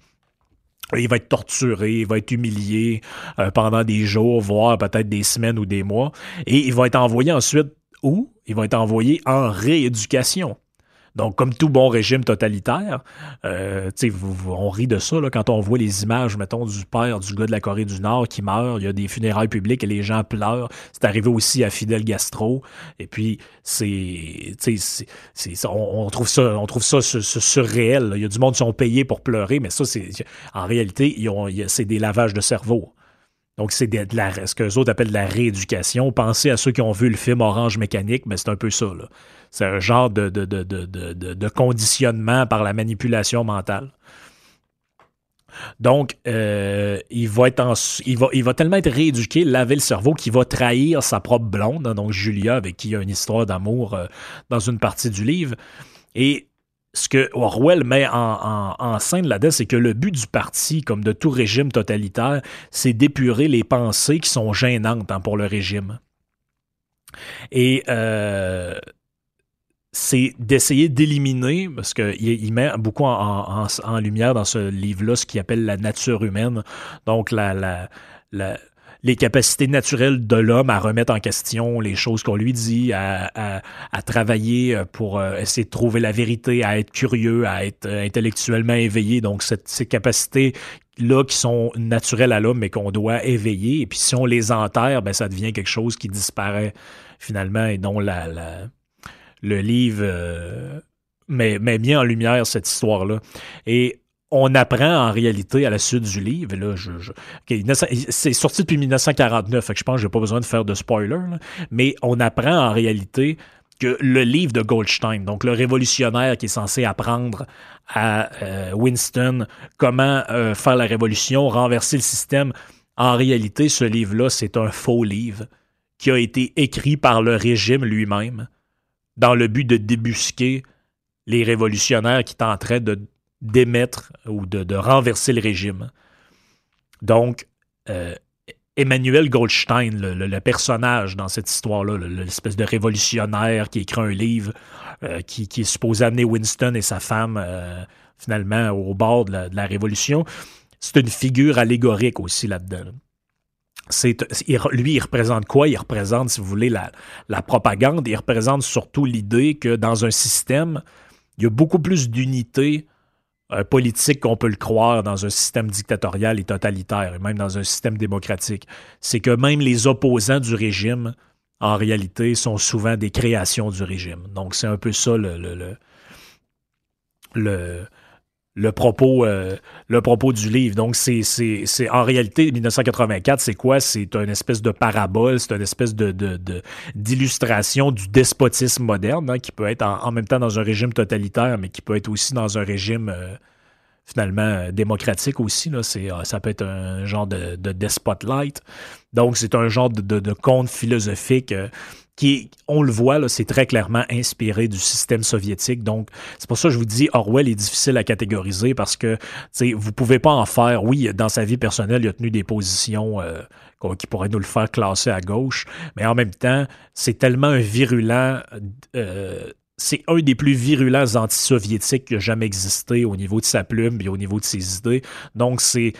Il va être torturé, il va être humilié euh, pendant des jours, voire peut-être des semaines ou des mois. Et il va être envoyé ensuite où ils vont être envoyés en rééducation. Donc, comme tout bon régime totalitaire, euh, on rit de ça là, quand on voit les images, mettons, du père du gars de la Corée du Nord qui meurt. Il y a des funérailles publiques et les gens pleurent. C'est arrivé aussi à Fidel Gastro. Et puis, c'est, on, on, trouve ça, on trouve ça surréel. Il y a du monde qui sont payés pour pleurer, mais ça, c'est, en réalité, c'est des lavages de cerveau. Donc, c'est de, la, ce que les autres appellent de la rééducation. Pensez à ceux qui ont vu le film Orange Mécanique, mais c'est un peu ça. C'est un genre de, de, conditionnement par la manipulation mentale. Donc, euh, il, va être en, il, va, il va tellement être rééduqué, laver le cerveau, qu'il va trahir sa propre blonde, hein, donc Julia, avec qui il y a une histoire d'amour euh, dans une partie du livre. Et ce que Orwell met en, scène là-dedans, c'est que le but du parti, comme de tout régime totalitaire, c'est d'épurer les pensées qui sont gênantes hein, pour le régime. Et euh, c'est d'essayer d'éliminer, parce qu'il il met beaucoup en, lumière dans ce livre-là ce qu'il appelle la nature humaine, donc la les capacités naturelles de l'homme à remettre en question les choses qu'on lui dit, à, travailler pour euh, essayer de trouver la vérité, à être curieux, à être intellectuellement éveillé. Donc, ces capacités là qui sont naturelles à l'homme, mais qu'on doit éveiller. Et puis, si on les enterre, ben, ça devient quelque chose qui disparaît finalement et dont la, le livre euh, met, met, bien en lumière cette histoire-là. Et on apprend en réalité à la suite du livre, là, je, c'est sorti depuis 1949, fait que je pense que j'ai pas besoin de faire de spoiler, mais on apprend en réalité que le livre de Goldstein, donc le révolutionnaire qui est censé apprendre à euh, Winston comment euh, faire la révolution, renverser le système, en réalité, ce livre-là, c'est un faux livre qui a été écrit par le régime lui-même dans le but de débusquer les révolutionnaires qui tenteraient de d'émettre ou de, renverser le régime. Donc, euh, Emmanuel Goldstein, le, personnage dans cette histoire-là, l'espèce de révolutionnaire qui écrit un livre euh, qui, est supposé amener Winston et sa femme euh, finalement au bord de la, révolution, c'est une figure allégorique aussi là-dedans. lui, il représente quoi? Il représente, si vous voulez, la, la propagande. Il représente surtout l'idée que dans un système, il y a beaucoup plus d'unité politique qu'on peut le croire dans un système dictatorial et totalitaire, et même dans un système démocratique. C'est que même les opposants du régime, en réalité, sont souvent des créations du régime. Donc, c'est un peu ça le, le, le, le propos, euh, le propos du livre. Donc, c'est, en réalité, 1984, c'est quoi? C'est une espèce de parabole, c'est une espèce de, d'illustration du despotisme moderne, hein, qui peut être en, même temps dans un régime totalitaire, mais qui peut être aussi dans un régime euh, finalement euh, démocratique aussi. C'est, ça peut être un genre de, de. Donc, c'est un genre de, de, conte philosophique qui, on le voit, c'est très clairement inspiré du système soviétique. Donc, c'est pour ça que je vous dis, Orwell est difficile à catégoriser parce que vous pouvez pas en faire. Oui, dans sa vie personnelle, il a tenu des positions euh, qui pourraient nous le faire classer à gauche, mais en même temps, c'est tellement un virulent. Euh, c'est un des plus virulents anti-soviétiques qui a jamais existé au niveau de sa plume et au niveau de ses idées. Donc, c'est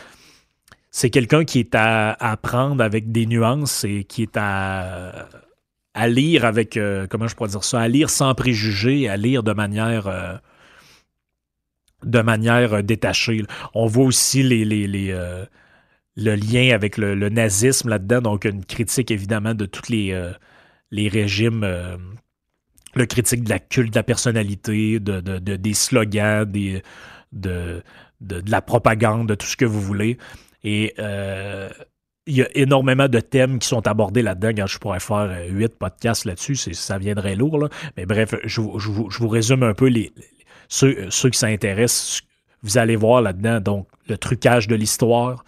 c'est quelqu'un qui est à, à, prendre avec des nuances et qui est à, à lire avec, euh, comment je pourrais dire ça, à lire sans préjugés, à lire de manière, euh, de manière euh, détachée. On voit aussi les, les, le lien avec le, nazisme là-dedans, donc une critique évidemment de tous les, les régimes, le critique de la culte de la personnalité, de, de des slogans, des, de, de, la propagande, de tout ce que vous voulez. Et il y a énormément de thèmes qui sont abordés là-dedans. je pourrais faire euh, huit podcasts là-dessus, ça viendrait lourd. Mais bref, je, vous résume un peu les, ceux, ceux qui s'intéressent. Vous allez voir là-dedans donc le trucage de l'histoire,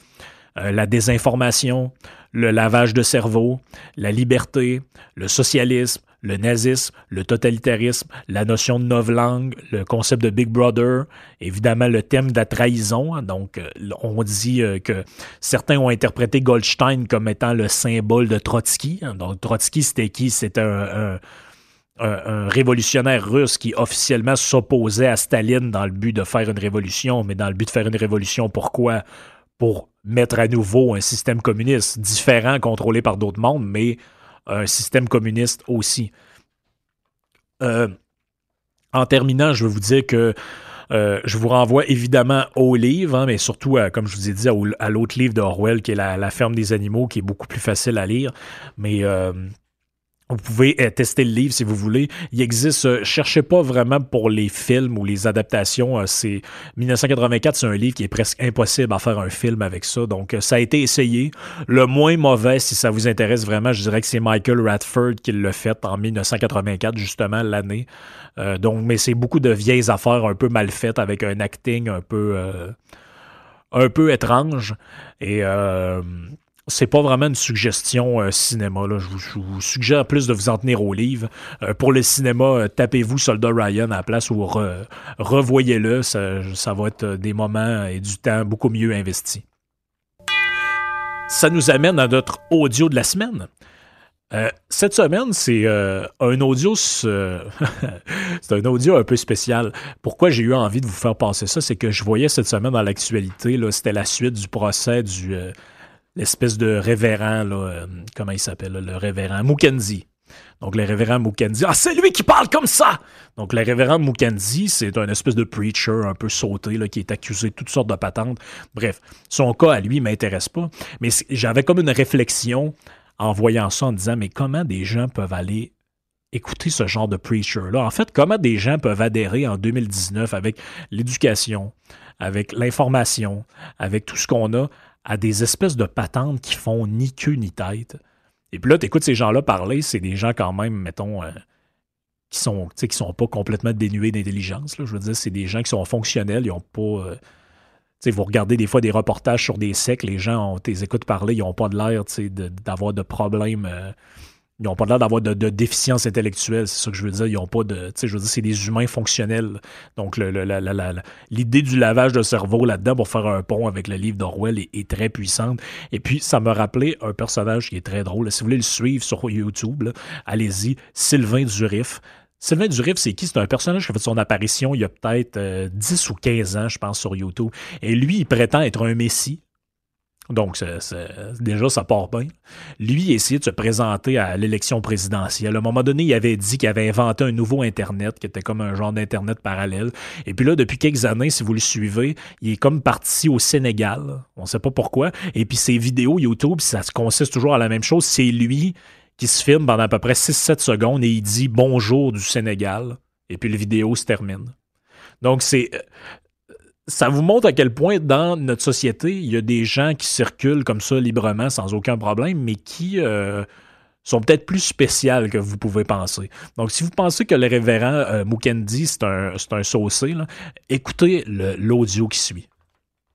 euh, la désinformation, le lavage de cerveau, la liberté, le socialisme, le nazisme, le totalitarisme, la notion de novlangue, le concept de Big Brother, évidemment le thème de la trahison. Hein. Donc, euh, on dit euh, que certains ont interprété Goldstein comme étant le symbole de Trotsky. Hein. Donc, Trotsky, c'était qui? C'était un, révolutionnaire russe qui officiellement s'opposait à Staline dans le but de faire une révolution, mais dans le but de faire une révolution, pourquoi? Pour mettre à nouveau un système communiste différent, contrôlé par d'autres mondes, mais un système communiste aussi. Euh, en terminant, je veux vous dire que euh, je vous renvoie évidemment au livre, hein, mais surtout, comme je vous ai dit, à, l'autre livre d'Orwell, qui est la, ferme des animaux, qui est beaucoup plus facile à lire. Mais euh, vous pouvez euh, tester le livre si vous voulez. Il existe, euh, cherchez pas vraiment pour les films ou les adaptations. Euh, c'est 1984, c'est un livre qui est presque impossible à faire un film avec ça. Donc, ça a été essayé. Le moins mauvais, si ça vous intéresse vraiment, je dirais que c'est Michael Radford qui l'a fait en 1984, justement l'année. donc, mais c'est beaucoup de vieilles affaires un peu mal faites avec un acting un peu un peu étrange. Et c'est pas vraiment une suggestion euh, cinéma. Là. Je, vous, suggère plus de vous en tenir au livre. Euh, pour le cinéma, euh, tapez-vous Soldat Ryan à la place ou revoyez-le. Ça, va être des moments et du temps beaucoup mieux investis. Ça nous amène à notre audio de la semaine. cette semaine, c'est un audio c'est un audio un peu spécial. Pourquoi j'ai eu envie de vous faire passer ça, c'est que je voyais cette semaine dans l'actualité, c'était la suite du procès du l'espèce de révérend, là, euh, comment il s'appelle, le révérend Mukendi. Donc, le révérend Mukendi, ah, c'est lui qui parle comme ça! Donc, le révérend Mukendi, c'est un espèce de preacher un peu sauté, qui est accusé de toutes sortes de patentes. Bref, son cas à lui m'intéresse pas. Mais j'avais comme une réflexion en voyant ça, en disant, mais comment des gens peuvent aller écouter ce genre de preacher-là? En fait, comment des gens peuvent adhérer en 2019 avec l'éducation, avec l'information, avec tout ce qu'on a, à des espèces de patentes qui font ni queue ni tête. Et puis là, tu écoutes ces gens-là parler, c'est des gens quand même, mettons, euh, qui sont qui sont pas complètement dénués d'intelligence. Je veux dire, c'est des gens qui sont fonctionnels, ils ont pas. Euh, vous regardez des fois des reportages sur des secs, les gens, ont, les écoutes parler, ils n'ont pas de l'air d'avoir de, problèmes. Euh, ils n'ont pas l'air d'avoir de, déficience intellectuelle, c'est ça que je veux dire. Ils n'ont pas de. Tu sais, je veux dire, c'est des humains fonctionnels. Donc, l'idée du lavage de cerveau là-dedans pour faire un pont avec le livre d'Orwell est, très puissante. Et puis, ça me rappelait un personnage qui est très drôle. Si vous voulez le suivre sur YouTube, allez-y, Sylvain Durif. Sylvain Durif, c'est qui? C'est un personnage qui a fait son apparition il y a peut-être 10 euh, ou 15 ans, je pense, sur YouTube. Et lui, il prétend être un messie. Donc, déjà, ça part bien. Lui, il a essayé de se présenter à l'élection présidentielle. À un moment donné, il avait dit qu'il avait inventé un nouveau Internet, qui était comme un genre d'Internet parallèle. Et puis là, depuis quelques années, si vous le suivez, il est comme parti au Sénégal. On ne sait pas pourquoi. Et puis ses vidéos YouTube, ça consiste toujours à la même chose. C'est lui qui se filme pendant à peu près 6-7 secondes et il dit bonjour du Sénégal. Et puis la vidéo se termine. Donc, c'est ça vous montre à quel point dans notre société, il y a des gens qui circulent comme ça librement sans aucun problème, mais qui euh, sont peut-être plus spéciales que vous pouvez penser. Donc, si vous pensez que le révérend euh, Mukendi, c'est un, un saucé, écoutez l'audio qui suit.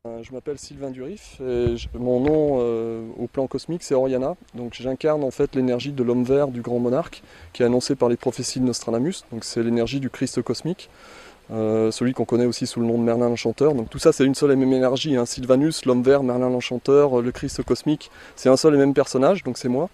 Euh, je m'appelle Sylvain Durif mon nom au plan cosmique c'est Oriana. Donc j'incarne en fait l'énergie de l'homme vert du grand monarque qui est annoncé par les prophéties de Nostradamus. Donc c'est l'énergie du Christ cosmique. Euh, celui qu'on connaît aussi sous le nom de Merlin l'Enchanteur. Donc tout ça c'est une seule et même énergie. Hein. Sylvanus, l'homme vert, Merlin l'Enchanteur, euh, le Christ cosmique, c'est un seul et même personnage, donc c'est moi.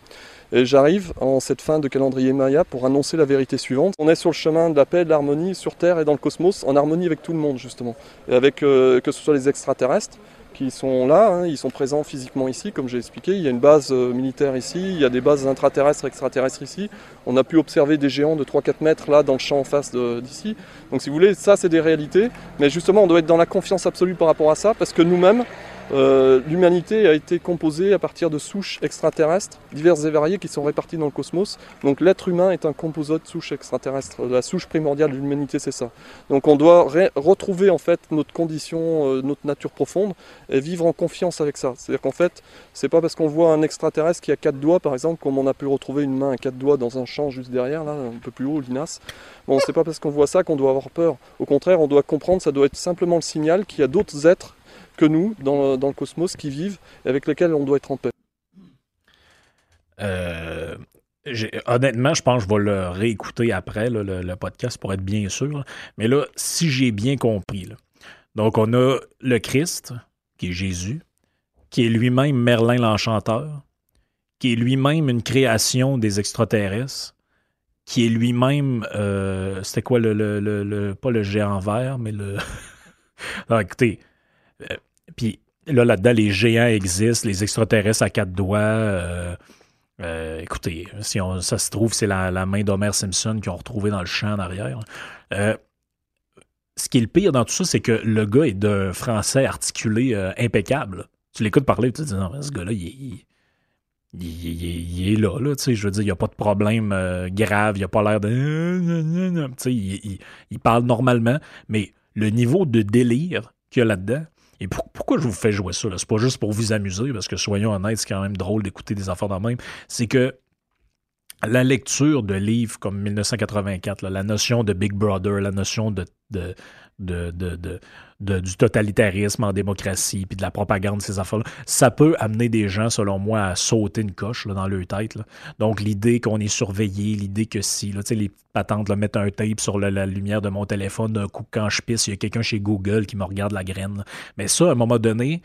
Et j'arrive en cette fin de calendrier Maya pour annoncer la vérité suivante. On est sur le chemin de la paix, de l'harmonie sur Terre et dans le cosmos, en harmonie avec tout le monde justement. Et avec euh, que ce soit les extraterrestres, qui sont là, hein, ils sont présents physiquement ici, comme j'ai expliqué. Il y a une base euh, militaire ici, il y a des bases intraterrestres, extraterrestres ici. On a pu observer des géants de 3-4 mètres là dans le champ en face d'ici. Donc si vous voulez, ça c'est des réalités. Mais justement, on doit être dans la confiance absolue par rapport à ça, parce que nous-mêmes, euh, l'humanité a été composée à partir de souches extraterrestres diverses et variées qui sont réparties dans le cosmos. Donc l'être humain est un composite de souches extraterrestres. La souche primordiale de l'humanité, c'est ça. Donc on doit retrouver en fait notre condition, euh, notre nature profonde et vivre en confiance avec ça. C'est-à-dire qu'en fait, c'est pas parce qu'on voit un extraterrestre qui a quatre doigts, par exemple, comme on a pu retrouver une main à quatre doigts dans un champ juste derrière, là, un peu plus haut, l'INAS. Bon, c'est pas parce qu'on voit ça qu'on doit avoir peur. Au contraire, on doit comprendre, ça doit être simplement le signal qu'il y a d'autres êtres que nous dans, le cosmos qui vivent et avec lesquels on doit être en paix. Euh, honnêtement, je pense que je vais le réécouter après, le, podcast, pour être bien sûr. Mais là, si j'ai bien compris, donc on a le Christ, qui est Jésus, qui est lui-même Merlin l'Enchanteur, qui est lui-même une création des extraterrestres, qui est lui-même, euh, c'était quoi le, le, pas le géant vert, mais le... Alors, écoutez, euh, puis là, là-dedans, les géants existent, les extraterrestres à quatre doigts. Euh, euh, écoutez, si on, ça se trouve, c'est la, main d'Homer Simpson qu'ils ont retrouvé dans le champ en arrière. Euh, ce qui est le pire dans tout ça, c'est que le gars est d'un français articulé impeccable. Tu l'écoutes parler, tu te dis, non, ce gars-là, il, il, est là, là je veux dire, il n'y a pas de problème grave, il n'a pas l'air de... Il, il, parle normalement, mais le niveau de délire qu'il y a là-dedans, et pourquoi je vous fais jouer ça? C'est pas juste pour vous amuser, parce que soyons honnêtes, c'est quand même drôle d'écouter des affaires dans même. C'est que la lecture de livres comme 1984, la notion de Big Brother, la notion de, de, du totalitarisme en démocratie, puis de la propagande, ces affaires-là, ça peut amener des gens, selon moi, à sauter une coche dans leur tête. Donc, l'idée qu'on est surveillé, l'idée que si, là, les patentes là, mettent un tape sur la, lumière de mon téléphone, d'un coup, quand je pisse, il y a quelqu'un chez Google qui me regarde la graine. Mais ça, à un moment donné,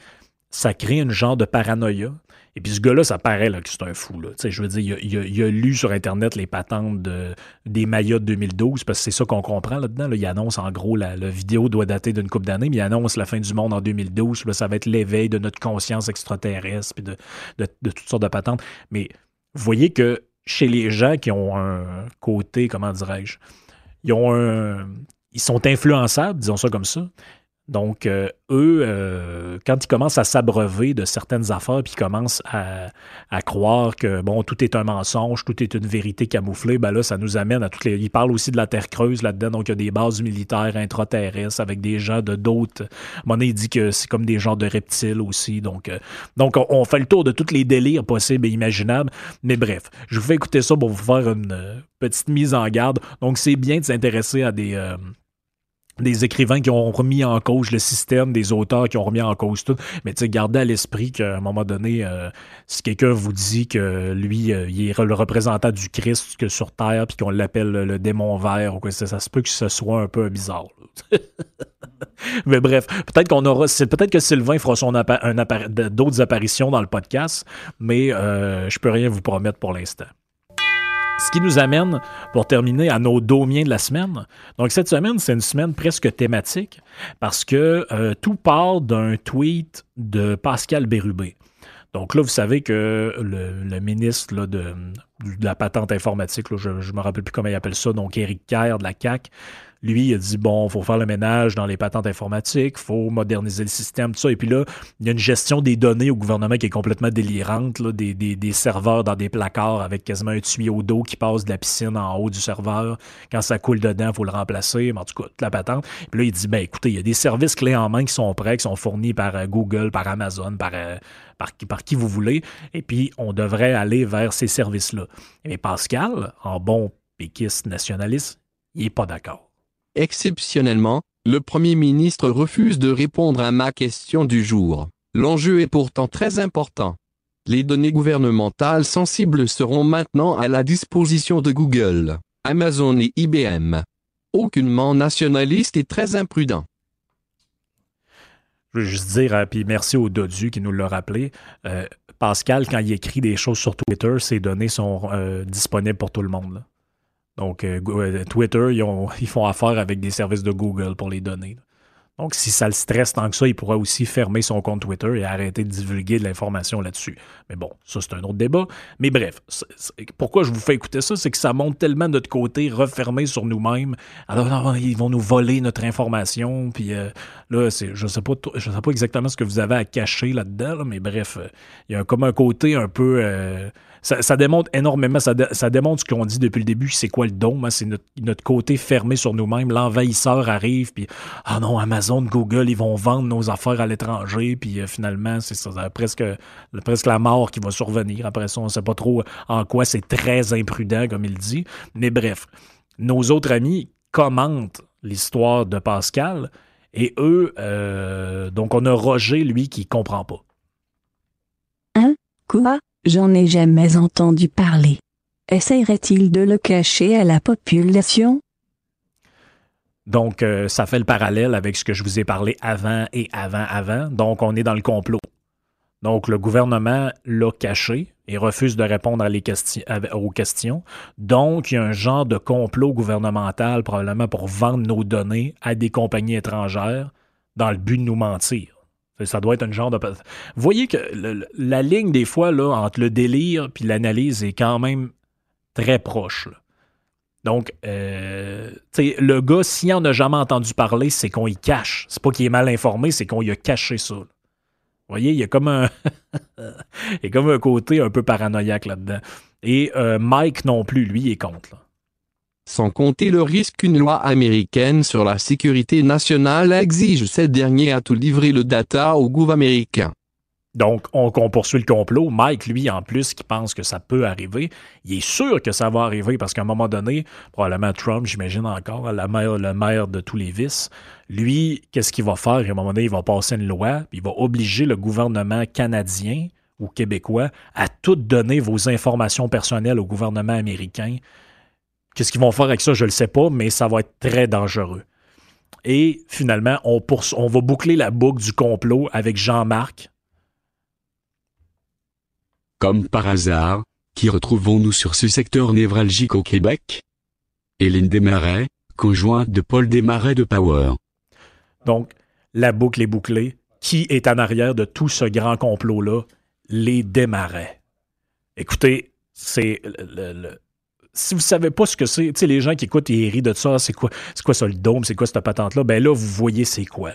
ça crée une genre de paranoïa. Et puis ce gars-là, ça paraît là, que c'est un fou. Je veux dire, il a, lu sur Internet les patentes de, des Mayas de 2012, parce que c'est ça qu'on comprend là-dedans. Il annonce en gros, la, vidéo doit dater d'une couple d'années, mais il annonce la fin du monde en 2012. ça va être l'éveil de notre conscience extraterrestre, puis de, de, de toutes sortes de patentes. Mais vous voyez que chez les gens qui ont un côté, comment dirais-je, ils ont un, ils sont influençables, disons ça comme ça. Donc, euh, eux, euh, quand ils commencent à s'abreuver de certaines affaires, puis ils commencent à, croire que, bon, tout est un mensonge, tout est une vérité camouflée, ben là, ça nous amène à toutes les... Ils parlent aussi de la Terre creuse là-dedans, donc il y a des bases militaires intraterrestres avec des gens de d'autres... Monet il dit que c'est comme des genres de reptiles aussi, donc, euh, donc on, fait le tour de tous les délires possibles et imaginables, mais bref, je vous fais écouter ça pour vous faire une petite mise en garde. Donc, c'est bien de s'intéresser à des des écrivains qui ont remis en cause le système, des auteurs qui ont remis en cause tout. Mais tu sais, gardez à l'esprit qu'à un moment donné, euh, si quelqu'un vous dit que lui, euh, il est le représentant du Christ sur Terre, puis qu'on l'appelle le, démon vert, ou quoi, ça, se peut que ce soit un peu bizarre. Mais bref, peut-être qu'on aura, peut-être que Sylvain fera son d'autres apparitions dans le podcast, mais euh, je peux rien vous promettre pour l'instant. Ce qui nous amène, pour terminer, à nos domiens de la semaine. Donc, cette semaine, c'est une semaine presque thématique parce que euh, tout part d'un tweet de Pascal Bérubé. Donc là, vous savez que le, ministre de, la patente informatique, je ne me rappelle plus comment il appelle ça, donc Éric Kerr de la CAC, lui, il a dit bon, faut faire le ménage dans les patentes informatiques, faut moderniser le système, tout ça. Et puis là, il y a une gestion des données au gouvernement qui est complètement délirante, là, des, des, serveurs dans des placards avec quasiment un tuyau d'eau qui passe de la piscine en haut du serveur. Quand ça coule dedans, il faut le remplacer. Mais en tout cas, toute la patente. Puis là, il dit ben écoutez, il y a des services clés en main qui sont prêts, qui sont fournis par euh, Google, par Amazon, par, euh, par, par, qui vous voulez. Et puis, on devrait aller vers ces services-là. Mais Pascal, en bon péquiste nationaliste, il n'est pas d'accord. Exceptionnellement, le Premier ministre refuse de répondre à ma question du jour. L'enjeu est pourtant très important. Les données gouvernementales sensibles seront maintenant à la disposition de Google, Amazon et IBM. Aucunement nationaliste et très imprudent. Je veux juste dire, hein, puis merci au Dodu qui nous l'a rappelé. Euh, Pascal, quand il écrit des choses sur Twitter, ces données sont euh, disponibles pour tout le monde. Donc, euh, euh, Twitter, ils, font affaire avec des services de Google pour les données. Donc, si ça le stresse tant que ça, il pourrait aussi fermer son compte Twitter et arrêter de divulguer de l'information là-dessus. Mais bon, ça, c'est un autre débat. Mais bref, pourquoi je vous fais écouter ça? C'est que ça monte tellement notre côté, refermé sur nous-mêmes. Alors, ils vont nous voler notre information. Puis euh, là, je ne sais, pas, sais pas exactement ce que vous avez à cacher là-dedans, mais bref, il y a comme un côté un peu ça, démontre énormément, ça, démontre ce qu'on dit depuis le début, c'est quoi le don, hein, c'est notre, côté fermé sur nous-mêmes, l'envahisseur arrive, puis ah non, Amazon, Google, ils vont vendre nos affaires à l'étranger, puis euh, finalement, c'est ça, presque, presque la mort qui va survenir. Après ça, on ne sait pas trop en quoi c'est très imprudent, comme il dit. Mais bref, nos autres amis commentent l'histoire de Pascal, et eux, euh, donc on a Roger, lui, qui comprend pas. Hein? Quoi? J'en ai jamais entendu parler. Essayerait-il de le cacher à la population? Donc, euh, ça fait le parallèle avec ce que je vous ai parlé avant et avant, avant. Donc, on est dans le complot. Donc, le gouvernement l'a caché et refuse de répondre aux questions. Donc, il y a un genre de complot gouvernemental, probablement pour vendre nos données à des compagnies étrangères dans le but de nous mentir. Ça doit être un genre de. Vous voyez que la ligne, des fois, là, entre le délire et l'analyse est quand même très proche. Donc, euh, le gars, s'il en a jamais entendu parler, c'est qu'on y cache. C'est pas qu'il est mal informé, c'est qu'on y a caché ça. Vous voyez, il y a comme un, il y a comme un côté un peu paranoïaque là-dedans. Et euh, Mike non plus, lui, il est contre. Là sans compter le risque qu'une loi américaine sur la sécurité nationale exige cette dernière à tout livrer le data au gouvernement américain. Donc, on, poursuit le complot. Mike, lui, en plus, qui pense que ça peut arriver, il est sûr que ça va arriver parce qu'à un moment donné, probablement Trump, j'imagine encore, le maire de tous les vices, lui, qu'est-ce qu'il va faire? À un moment donné, il va passer une loi, il va obliger le gouvernement canadien ou québécois à tout donner vos informations personnelles au gouvernement américain. Qu'est-ce qu'ils vont faire avec ça? Je ne le sais pas, mais ça va être très dangereux. Et finalement, on, on va boucler la boucle du complot avec Jean-Marc, comme par hasard, qui retrouvons-nous sur ce secteur névralgique au Québec? Hélène Desmarais, conjointe de Paul Desmarais de Power. Donc, la boucle est bouclée. Qui est en arrière de tout ce grand complot-là? Les Desmarais. Écoutez, c'est le, si vous savez pas ce que c'est, tu sais, les gens qui écoutent et rient de ça, c'est quoi, c'est quoi ça le dôme, c'est quoi cette patente-là, ben là, vous voyez c'est quoi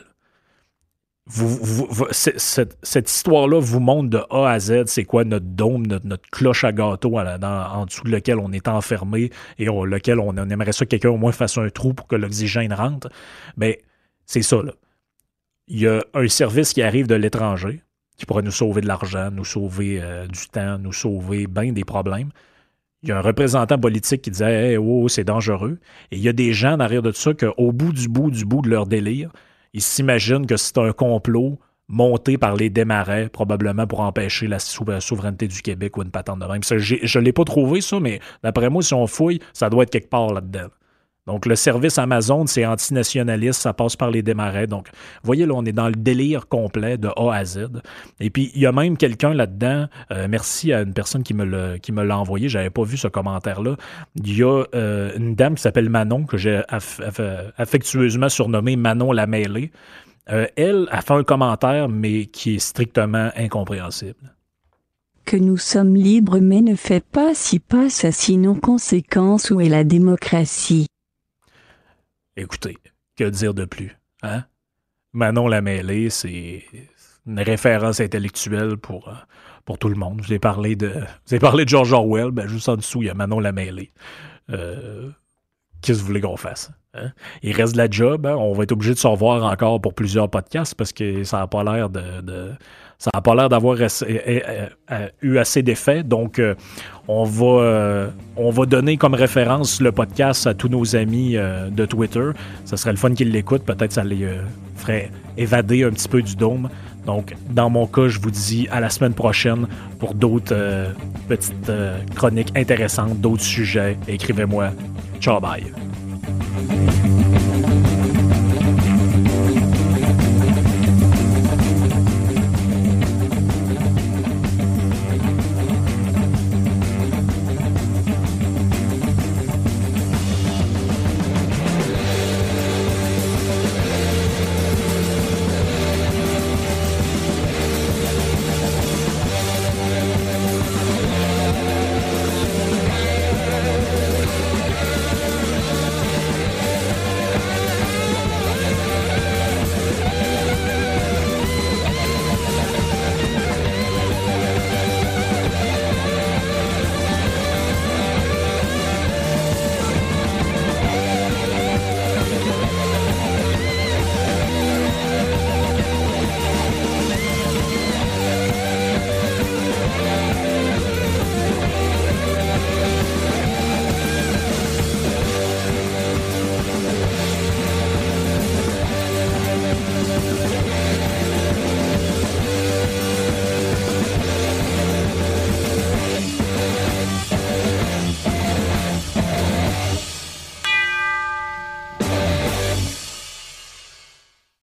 cette, histoire-là vous montre de A à Z c'est quoi notre dôme, notre, cloche à gâteau en dessous de lequel on est enfermé et lequel on, aimerait ça que quelqu'un au moins fasse un trou pour que l'oxygène rentre. Ben, c'est ça. Là. Il y a un service qui arrive de l'étranger qui pourrait nous sauver de l'argent, nous sauver euh, du temps, nous sauver bien des problèmes. Il y a un représentant politique qui disait hey, oh, c'est dangereux. Et il y a des gens en arrière de ça qu'au bout du bout du bout de leur délire, ils s'imaginent que c'est un complot monté par les démarrais, probablement pour empêcher la souveraineté du Québec ou une patente de même. je ne l'ai pas trouvé, ça, mais d'après moi, si on fouille, ça doit être quelque part là-dedans. Donc, le service Amazon, c'est antinationaliste, ça passe par les démarrais. Donc, voyez, là, on est dans le délire complet de A à Z. Et puis, il y a même quelqu'un là-dedans, euh, merci à une personne qui me l'a envoyé, j'avais pas vu ce commentaire-là. Il y a euh, une dame qui s'appelle Manon, que j'ai affectueusement surnommée Manon la mêlée. Euh, elle a fait un commentaire, mais qui est strictement incompréhensible que nous sommes libres mais ne fait pas si passe sinon conséquence où est la démocratie. Écoutez, que dire de plus? Hein? Manon la c'est une référence intellectuelle pour, euh, pour tout le monde. Vous avez parlé de, vous parlé de George Orwell, ben juste en dessous, il y a Manon la mêlée. Euh, qu'est-ce que vous voulez qu'on fasse? Hein? Il reste de la job. Hein? On va être obligé de se revoir encore pour plusieurs podcasts parce que ça n'a pas l'air de ça n'a pas l'air d'avoir eu assez d'effet. Donc, euh, on, va, euh, on va donner comme référence le podcast à tous nos amis euh, de Twitter. Ça serait le fun qu'ils l'écoutent. Peut-être ça les ferait évader un petit peu du dôme. Donc, dans mon cas, je vous dis à la semaine prochaine pour d'autres petites chroniques intéressantes, d'autres sujets. Écrivez-moi. Ciao, bye.